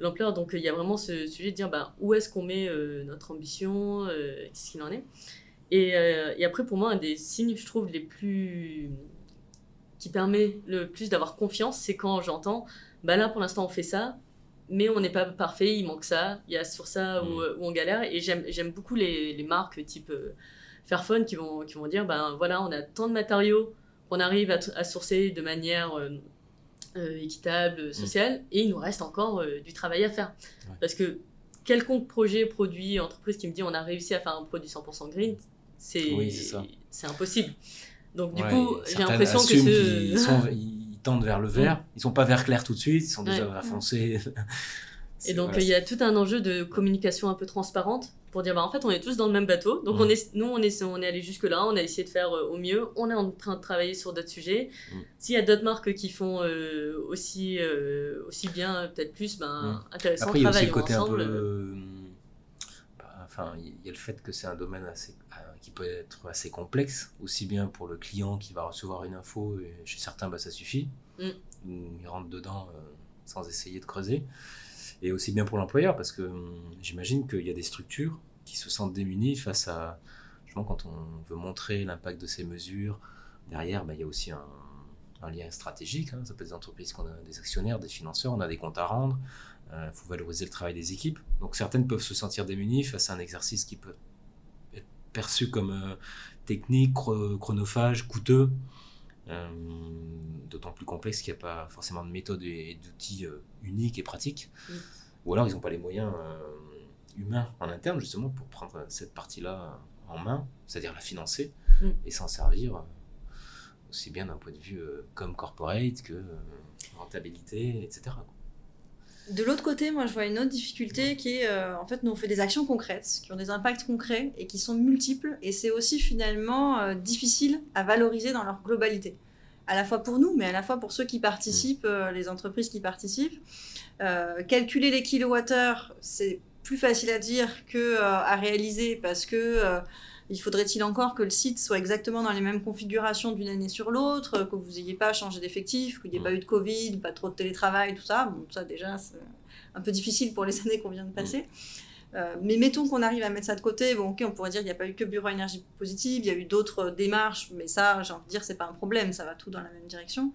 l'ampleur. Donc il y a vraiment ce sujet de dire bah, où est-ce qu'on met euh, notre ambition, euh, qu'est-ce qu'il en est. Et, et, après, pour moi, un des signes, je trouve, les plus. qui permet le plus d'avoir confiance, c'est quand j'entends, bah là, pour l'instant, on fait ça, mais on n'est pas parfait, il manque ça, il y a sur ça où, mm. on galère. Et j'aime beaucoup les, les, marques type euh, Fairphone qui vont, qui vont dire ben voilà, on a tant de matériaux qu'on arrive à, sourcer de manière euh, euh, équitable, mm. sociale, et il nous reste encore du travail à faire. Parce que quelconque projet, produit, entreprise qui me dit on a réussi à faire un produit 100% green, c'est impossible. Donc du coup, j'ai l'impression que ce tendent vers le vert. Mm. Ils sont pas vert clair tout de suite, ils sont déjà vert foncé. Et donc il y a tout un enjeu de communication un peu transparente pour dire bah en fait on est tous dans le même bateau. Donc mm. on est nous on est on est allé jusque là, on a essayé de faire euh, au mieux. On est en train de travailler sur d'autres sujets. Mm. S'il y a d'autres marques qui font euh, aussi euh, aussi bien peut-être plus ben intéressant Après, il y a aussi le côté un peu bah, enfin il y a le fait que c'est un domaine assez qui peut être assez complexe, aussi bien pour le client qui va recevoir une info, et chez certains, bah, ça suffit. Mm. Il rentre dedans sans essayer de creuser. Et aussi bien pour l'employeur, parce que hum, j'imagine qu'il y a des structures qui se sentent démunies face à, justement, quand on veut montrer l'impact de ces mesures, derrière, bah, il y a aussi un, lien stratégique. Hein. Ça peut être des entreprises qui ont des actionnaires, des financeurs, on a des comptes à rendre. Il euh, faut valoriser le travail des équipes. Donc certaines peuvent se sentir démunies face à un exercice qui peut perçu comme euh, technique, chronophage, coûteux, d'autant plus complexe qu'il n'y a pas forcément de méthode et, d'outils euh, uniques et pratiques. Ou alors ils n'ont pas les moyens humains en interne justement pour prendre cette partie-là en main, c'est-à-dire la financer mm. et s'en servir aussi bien d'un point de vue comme corporate que rentabilité, etc. De l'autre côté, moi, je vois une autre difficulté qui est, euh, en fait, nous, on fait des actions concrètes, qui ont des impacts concrets et qui sont multiples. Et c'est aussi finalement euh, difficile à valoriser dans leur globalité. À la fois pour nous, mais à la fois pour ceux qui participent, euh, les entreprises qui participent. calculer les kilowattheures, c'est plus facile à dire que à réaliser parce que il faudrait-il encore que le site soit exactement dans les mêmes configurations d'une année sur l'autre, que vous n'ayez pas changé d'effectif, qu'il n'y ait pas mm. eu de Covid, pas trop de télétravail, tout ça? Bon, ça déjà, c'est un peu difficile pour les années qu'on vient de passer. Euh, mais mettons qu'on arrive à mettre ça de côté. Bon, ok, on pourrait dire qu'il n'y a pas eu que Bureau Énergie Positive, il y a eu d'autres démarches, mais ça, j'ai envie de dire, c'est pas un problème, ça va tout dans la même direction.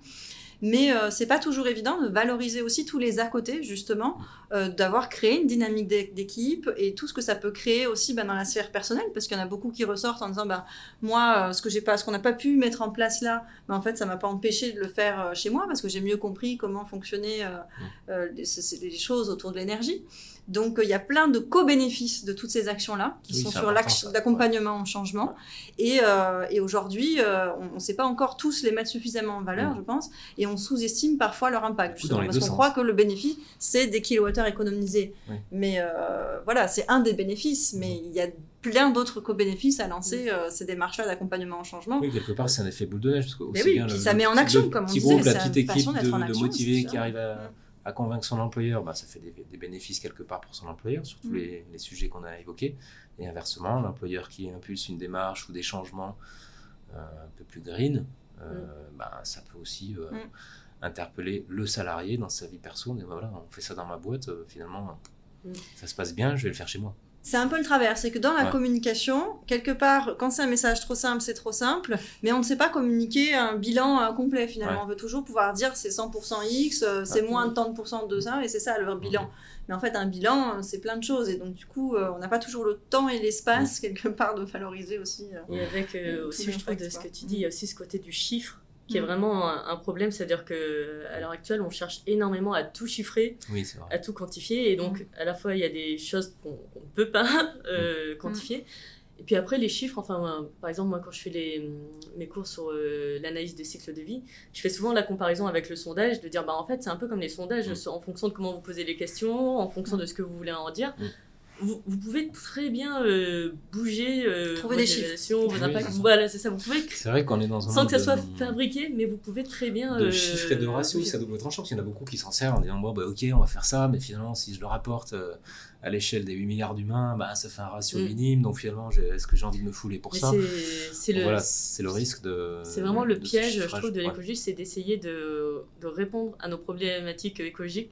Mais euh, c'est pas toujours évident de valoriser aussi tous les à côté, justement, euh, d'avoir créé une dynamique d'équipe et tout ce que ça peut créer aussi bah, dans la sphère personnelle, parce qu'il y en a beaucoup qui ressortent en disant bah, Moi, euh, ce que j'ai pas, ce qu'on n'a pas pu mettre en place là, bah, en fait, ça m'a pas empêché de le faire chez moi, parce que j'ai mieux compris comment fonctionnaient les, les choses autour de l'énergie. Donc, il y a plein de co-bénéfices de toutes ces actions-là qui sont sur l'action d'accompagnement au changement. Et, euh, et aujourd'hui, euh, on ne sait pas encore tous les mettre suffisamment en valeur, mm. je pense, et on sous-estime parfois leur impact. parce qu'on croit que le bénéfice, c'est des kilowattheures économisés. Mais euh, voilà, c'est un des bénéfices, mais mm. il y a plein d'autres co-bénéfices à lancer mm. ces démarches-là d'accompagnement au changement. Oui, quelque part, c'est un effet boule de neige. Parce oui, bien ça met en action, comme on disait. la petite équipe de, de motivés qui arrive à à convaincre son employeur, bah, ça fait des, bénéfices quelque part pour son employeur, sur tous mm. les, sujets qu'on a évoqués. Et inversement, l'employeur qui impulse une démarche ou des changements euh, un peu plus green, euh, mm. bah, ça peut aussi euh, mm. interpeller le salarié dans sa vie perso. Et voilà, on fait ça dans ma boîte, finalement, ça se passe bien, je vais le faire chez moi. C'est un peu le travers, c'est que dans la communication, quelque part, quand c'est un message trop simple, c'est trop simple, mais on ne sait pas communiquer un bilan euh, complet finalement. On veut toujours pouvoir dire c'est 100% X, euh, c'est moins de tant de pourcents de ça, et c'est ça leur bilan. Mais en fait, un bilan, euh, c'est plein de choses, et donc du coup, on n'a pas toujours le temps et l'espace, quelque part, de valoriser aussi. et avec aussi, je trouve, de ce que tu dis, il y a aussi ce côté du chiffre qui est mm. vraiment un, problème. C'est-à-dire qu'à l'heure actuelle, on cherche énormément à tout chiffrer, à tout quantifier. Et donc, mm. à la fois, il y a des choses qu'on ne peut pas euh, mm. quantifier. Et puis après, les chiffres, enfin, par exemple, moi, quand je fais les, mes cours sur euh, l'analyse des cycles de vie, je fais souvent la comparaison avec le sondage, de dire, bah, en fait, c'est un peu comme les sondages, en fonction de comment vous posez les questions, en fonction de ce que vous voulez en dire vous, pouvez très bien euh, bouger euh, trouver des chiffres. vos impacts. voilà c'est ça. Vous pouvez c'est vrai qu'on est dans un sans que ça soit fabriqué mais vous pouvez très bien de euh, chiffres et de ratios ça double tranchant parce qu'il y en a beaucoup qui s'en servent en disant bon bah ok on va faire ça mais finalement si je le rapporte euh, à l'échelle des 8 milliards d'humains bah ça fait un ratio mm. minime. Donc finalement est-ce que j'ai envie de me fouler pour ça? c'est le voilà c'est le risque de c'est vraiment le piège je trouve de l'écologie c'est d'essayer de, de répondre à nos problématiques écologiques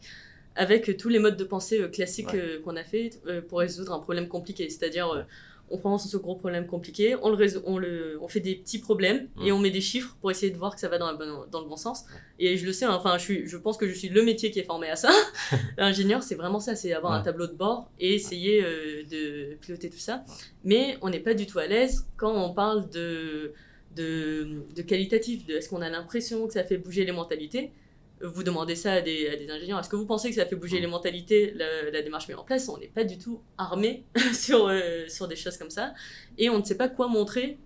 avec tous les modes de pensée euh, classiques euh, qu'on a fait euh, pour résoudre un problème compliqué. C'est-à-dire, on prend ce gros problème compliqué, on, le, on, le, on fait des petits problèmes et on met des chiffres pour essayer de voir que ça va dans, dans le bon sens. Et je le sais, hein, enfin, je, suis, je pense que je suis le métier qui est formé à ça. L'ingénieur, c'est vraiment ça, c'est avoir un tableau de bord et essayer euh, de piloter tout ça. Mais on n'est pas du tout à l'aise quand on parle de, de, de qualitatif, de est-ce qu'on a l'impression que ça fait bouger les mentalités vous demandez ça à des, à des ingénieurs, est-ce que vous pensez que ça fait bouger les mentalités, la, démarche mise en place? On n'est pas du tout armé sur, euh, sur des choses comme ça. Et on ne sait pas quoi montrer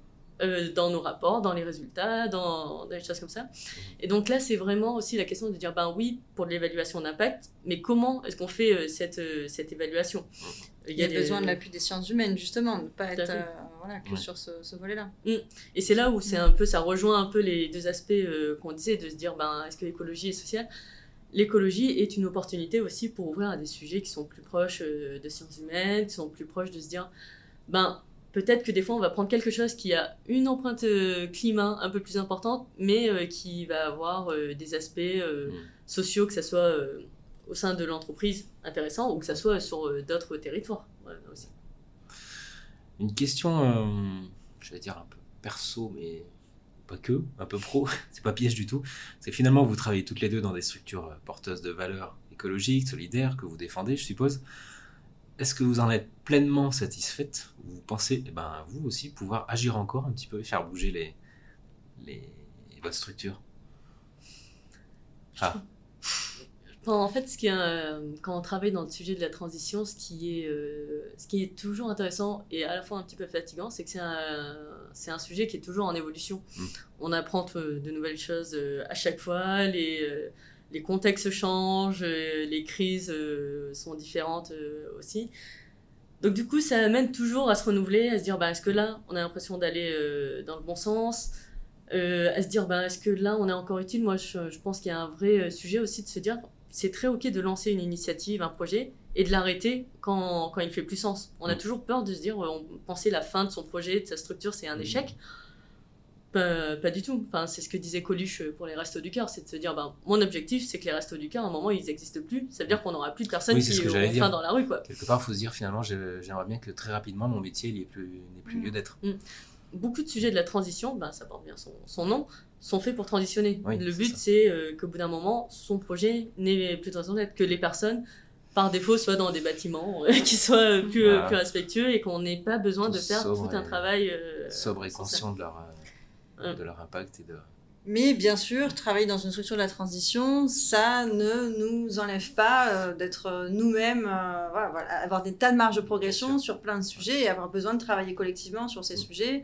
euh, dans nos rapports, dans les résultats, dans, des choses comme ça. Et donc là, c'est vraiment aussi la question de dire, ben oui, pour l'évaluation d'impact, mais comment est-ce qu'on fait euh, cette, cette évaluation? Il y a, besoin de l'appui des sciences humaines, justement, ne pas être voilà, que sur ce, ce volet-là. Mm. Et c'est là où c'est un peu, ça rejoint un peu les deux aspects euh, qu'on disait, de se dire, ben, est-ce que l'écologie est sociale? L'écologie est une opportunité aussi pour ouvrir à des sujets qui sont plus proches euh, de sciences humaines, qui sont plus proches de se dire, ben, peut-être que des fois on va prendre quelque chose qui a une empreinte euh, climat un peu plus importante, mais qui va avoir des aspects mm. sociaux, que ce soit au sein de l'entreprise intéressant ou que ce soit sur d'autres territoires aussi. Une question, euh, je vais dire un peu perso, mais pas que, un peu pro, c'est pas piège du tout. C'est finalement vous travaillez toutes les deux dans des structures euh, porteuses de valeurs écologiques, solidaires, que vous défendez, je suppose. Est-ce que vous en êtes pleinement satisfaite Vous pensez, eh ben, vous aussi, pouvoir agir encore un petit peu et faire bouger les, les, votre structure? Ah en fait, ce qui euh, quand on travaille dans le sujet de la transition, ce qui, est, euh, ce qui est toujours intéressant et à la fois un petit peu fatigant, c'est que c'est un, c'est un sujet qui est toujours en évolution. Mm. On apprend de nouvelles choses euh, à chaque fois, les, les contextes changent, les crises sont différentes aussi. Donc du coup, ça amène toujours à se renouveler, à se dire, bah, est-ce que là, on a l'impression d'aller dans le bon sens à se dire, bah, est-ce que là, on est encore utile? Moi, je, je pense qu'il y a un vrai sujet aussi de se dire, c'est très ok de lancer une initiative, un projet, et de l'arrêter quand, quand il fait plus sens. On a mm. toujours peur de se dire, on pensait la fin de son projet, de sa structure, c'est un mm. échec. Pas, du tout. Enfin, c'est ce que disait Coluche pour les Restos du Cœur, c'est de se dire, ben, mon objectif, c'est que les Restos du Cœur, à un moment, ils n'existent plus. Ça veut dire qu'on n'aura plus de personnes qui auront faim dans la rue. Quoi. Quelque part, il faut se dire, finalement, j'aimerais bien que très rapidement, mon métier n'ait plus, plus mm. lieu d'être. Beaucoup de sujets de la transition, ben, ça porte bien son, son nom, sont faits pour transitionner. le but, c'est euh, qu'au bout d'un moment, son projet n'ait plus de raison d'être, que les personnes, par défaut, soient dans des bâtiments euh, qui soient plus, euh, plus respectueux et qu'on n'ait pas besoin de faire tout un travail. sobre et conscient de leur, de leur impact et de. Mais bien sûr, travailler dans une structure de la transition, ça ne nous enlève pas d'être nous-mêmes, voilà, avoir des tas de marges de progression sur plein de sujets et avoir besoin de travailler collectivement sur ces mm. sujets.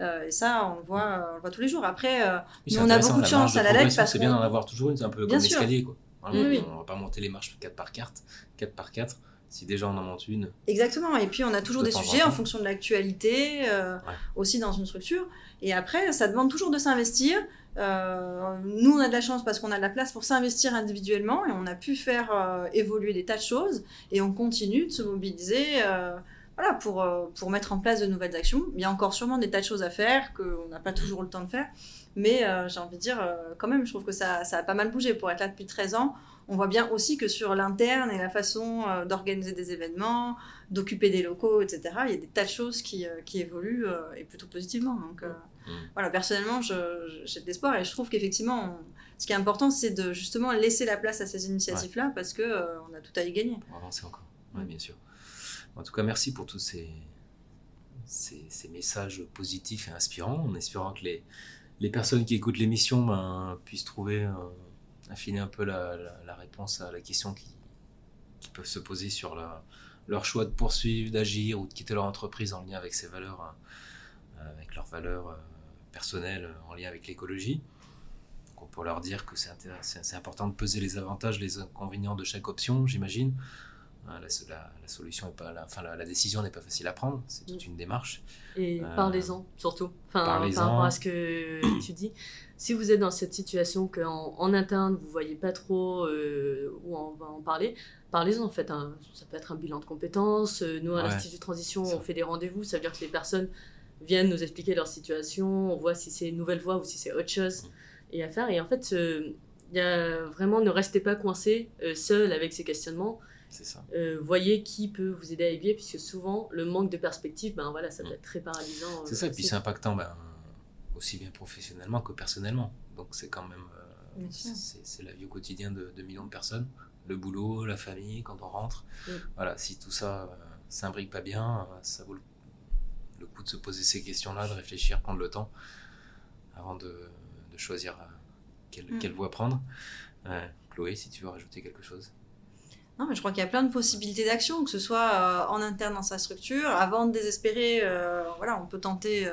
Euh, et ça, on le, voit, on voit tous les jours. Après, euh, on a beaucoup de chance à la lettre. C'est bien d'en avoir toujours une, c'est un peu comme l'escalier. Quoi. On ne va pas monter les marches 4 par 4, 4 par 4 si déjà on en monte une. Exactement, et puis on a toujours des sujets en fonction de l'actualité, euh, aussi dans une structure. Et après, ça demande toujours de s'investir. Nous, on a de la chance parce qu'on a de la place pour s'investir individuellement et on a pu faire évoluer des tas de choses et on continue de se mobiliser voilà, pour, euh, pour mettre en place de nouvelles actions. Il y a encore sûrement des tas de choses à faire qu'on n'a pas toujours le temps de faire. Mais euh, j'ai envie de dire, euh, quand même, je trouve que ça, ça, a pas mal bougé. Pour être là depuis 13 ans, on voit bien aussi que sur l'interne et la façon d'organiser des événements, d'occuper des locaux, etc., il y a des tas de choses qui, qui évoluent et plutôt positivement. Donc mmh. voilà, personnellement, j'ai de l'espoir et je trouve qu'effectivement, ce qui est important, c'est de justement laisser la place à ces initiatives-là parce qu'on on a tout à y gagner. Pour avancer encore, oui, bien sûr. En tout cas, merci pour tous ces, ces, messages positifs et inspirants, en espérant que les, les personnes qui écoutent l'émission ben, puissent trouver, euh, affiner un peu la, la, réponse à la question qui, qui peuvent se poser sur leur choix de poursuivre, d'agir ou de quitter leur entreprise en lien avec ces valeurs, euh, avec leurs valeurs euh, personnelles en lien avec l'écologie. Pour leur dire que c'est important de peser les avantages, les inconvénients de chaque option, j'imagine, Hein, la, la, solution est pas, la, enfin la, décision n'est pas facile à prendre, c'est toute une démarche. Et euh, parlez-en surtout, enfin, par rapport à ce que tu dis. Si vous êtes dans cette situation qu'en en interne vous voyez pas trop euh, où on va en parler, parlez-en en fait. ça peut être un bilan de compétences. Euh, nous à l'Institut de transition, on fait des rendez-vous, ça veut dire que les personnes viennent nous expliquer leur situation, on voit si c'est une nouvelle voie ou si c'est autre chose mm. et à faire. Et en fait, il y a vraiment ne restez pas coincé seul avec ces questionnements voyez qui peut vous aider à aiguiller, puisque souvent, le manque de perspective, ben voilà, ça peut être très paralysant. C'est ça, et puis c'est impactant ben, aussi bien professionnellement que personnellement. Donc c'est quand même c'est la vie au quotidien de, millions de personnes. Le boulot, la famille, quand on rentre. Voilà, si tout ça euh, s'imbrique pas bien, euh, ça vaut le, coup de se poser ces questions-là, de réfléchir, prendre le temps avant de, choisir euh, mm. quelle, voie prendre. Chloé, si tu veux rajouter quelque chose. Non, mais je crois qu'il y a plein de possibilités d'action, que ce soit en interne dans sa structure. Avant de désespérer, voilà, on peut tenter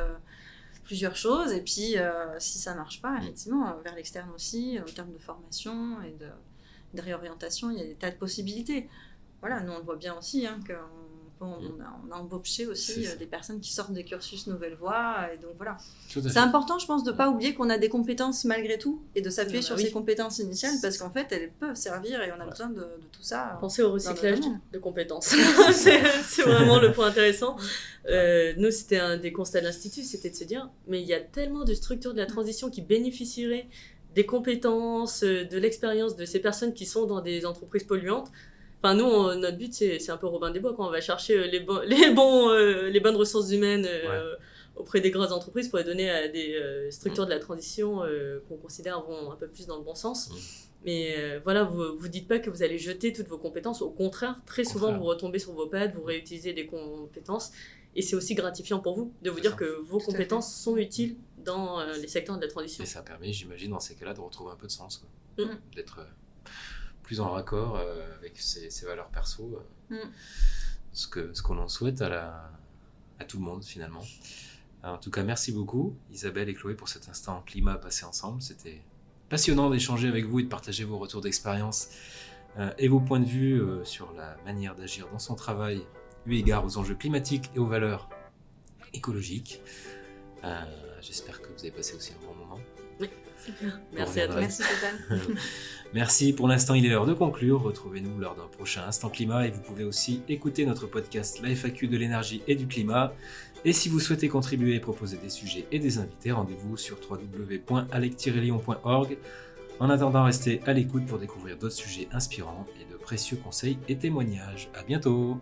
plusieurs choses. Et puis, euh, si ça marche pas, effectivement, euh, vers l'externe aussi, en termes de formation et de, de, réorientation, il y a des tas de possibilités. Voilà, nous on le voit bien aussi, hein, qu'on on, a, on, a, embauché aussi euh, des personnes qui sortent des cursus nouvelle voie. Et donc voilà. C'est important, je pense, de ne pas oublier qu'on a des compétences malgré tout et de s'appuyer sur ces compétences initiales parce qu'en fait, elles peuvent servir et on a besoin de, tout ça. Pensez au recyclage de compétences. c'est vraiment le point intéressant. Euh, nous, c'était un des constats de l'Institut, c'était de se dire, mais il y a tellement de structures de la transition qui bénéficieraient des compétences, euh, de l'expérience de ces personnes qui sont dans des entreprises polluantes Enfin, nous, notre but, c'est un peu Robin des Bois, quand on va chercher euh, les, les, bons, euh, les bonnes ressources humaines euh, auprès des grosses entreprises pour les donner à des structures de la transition qu'on considère vont un peu plus dans le bon sens. Mais voilà, vous vous dites pas que vous allez jeter toutes vos compétences. Au contraire, très souvent, vous retombez sur vos pattes, vous réutilisez des compétences. Et c'est aussi gratifiant pour vous de vous dire que vos compétences sont utiles dans les secteurs de la transition. Et ça permet, j'imagine, dans ces cas-là, de retrouver un peu de sens. Mm. D'être plus en raccord euh, avec ses, valeurs perso. Euh, mm. Ce que ce qu'on en souhaite à, la, à tout le monde finalement. en tout cas, merci beaucoup Isabelle et Chloé pour cet instant climat passé ensemble. C'était passionnant d'échanger avec vous et de partager vos retours d'expérience euh, et vos points de vue sur la manière d'agir dans son travail eu égard aux enjeux climatiques et aux valeurs écologiques. J'espère que vous avez passé aussi un bon moment. Oui, Merci à toi. Merci. Merci. Pour l'instant, il est l'heure de conclure. Retrouvez-nous lors d'un prochain Instant Climat et vous pouvez aussi écouter notre podcast La FAQ de l'énergie et du climat. Et si vous souhaitez contribuer et proposer des sujets et des invités, rendez-vous sur www.alec-lyon.org. En attendant, restez à l'écoute pour découvrir d'autres sujets inspirants et de précieux conseils et témoignages. À bientôt!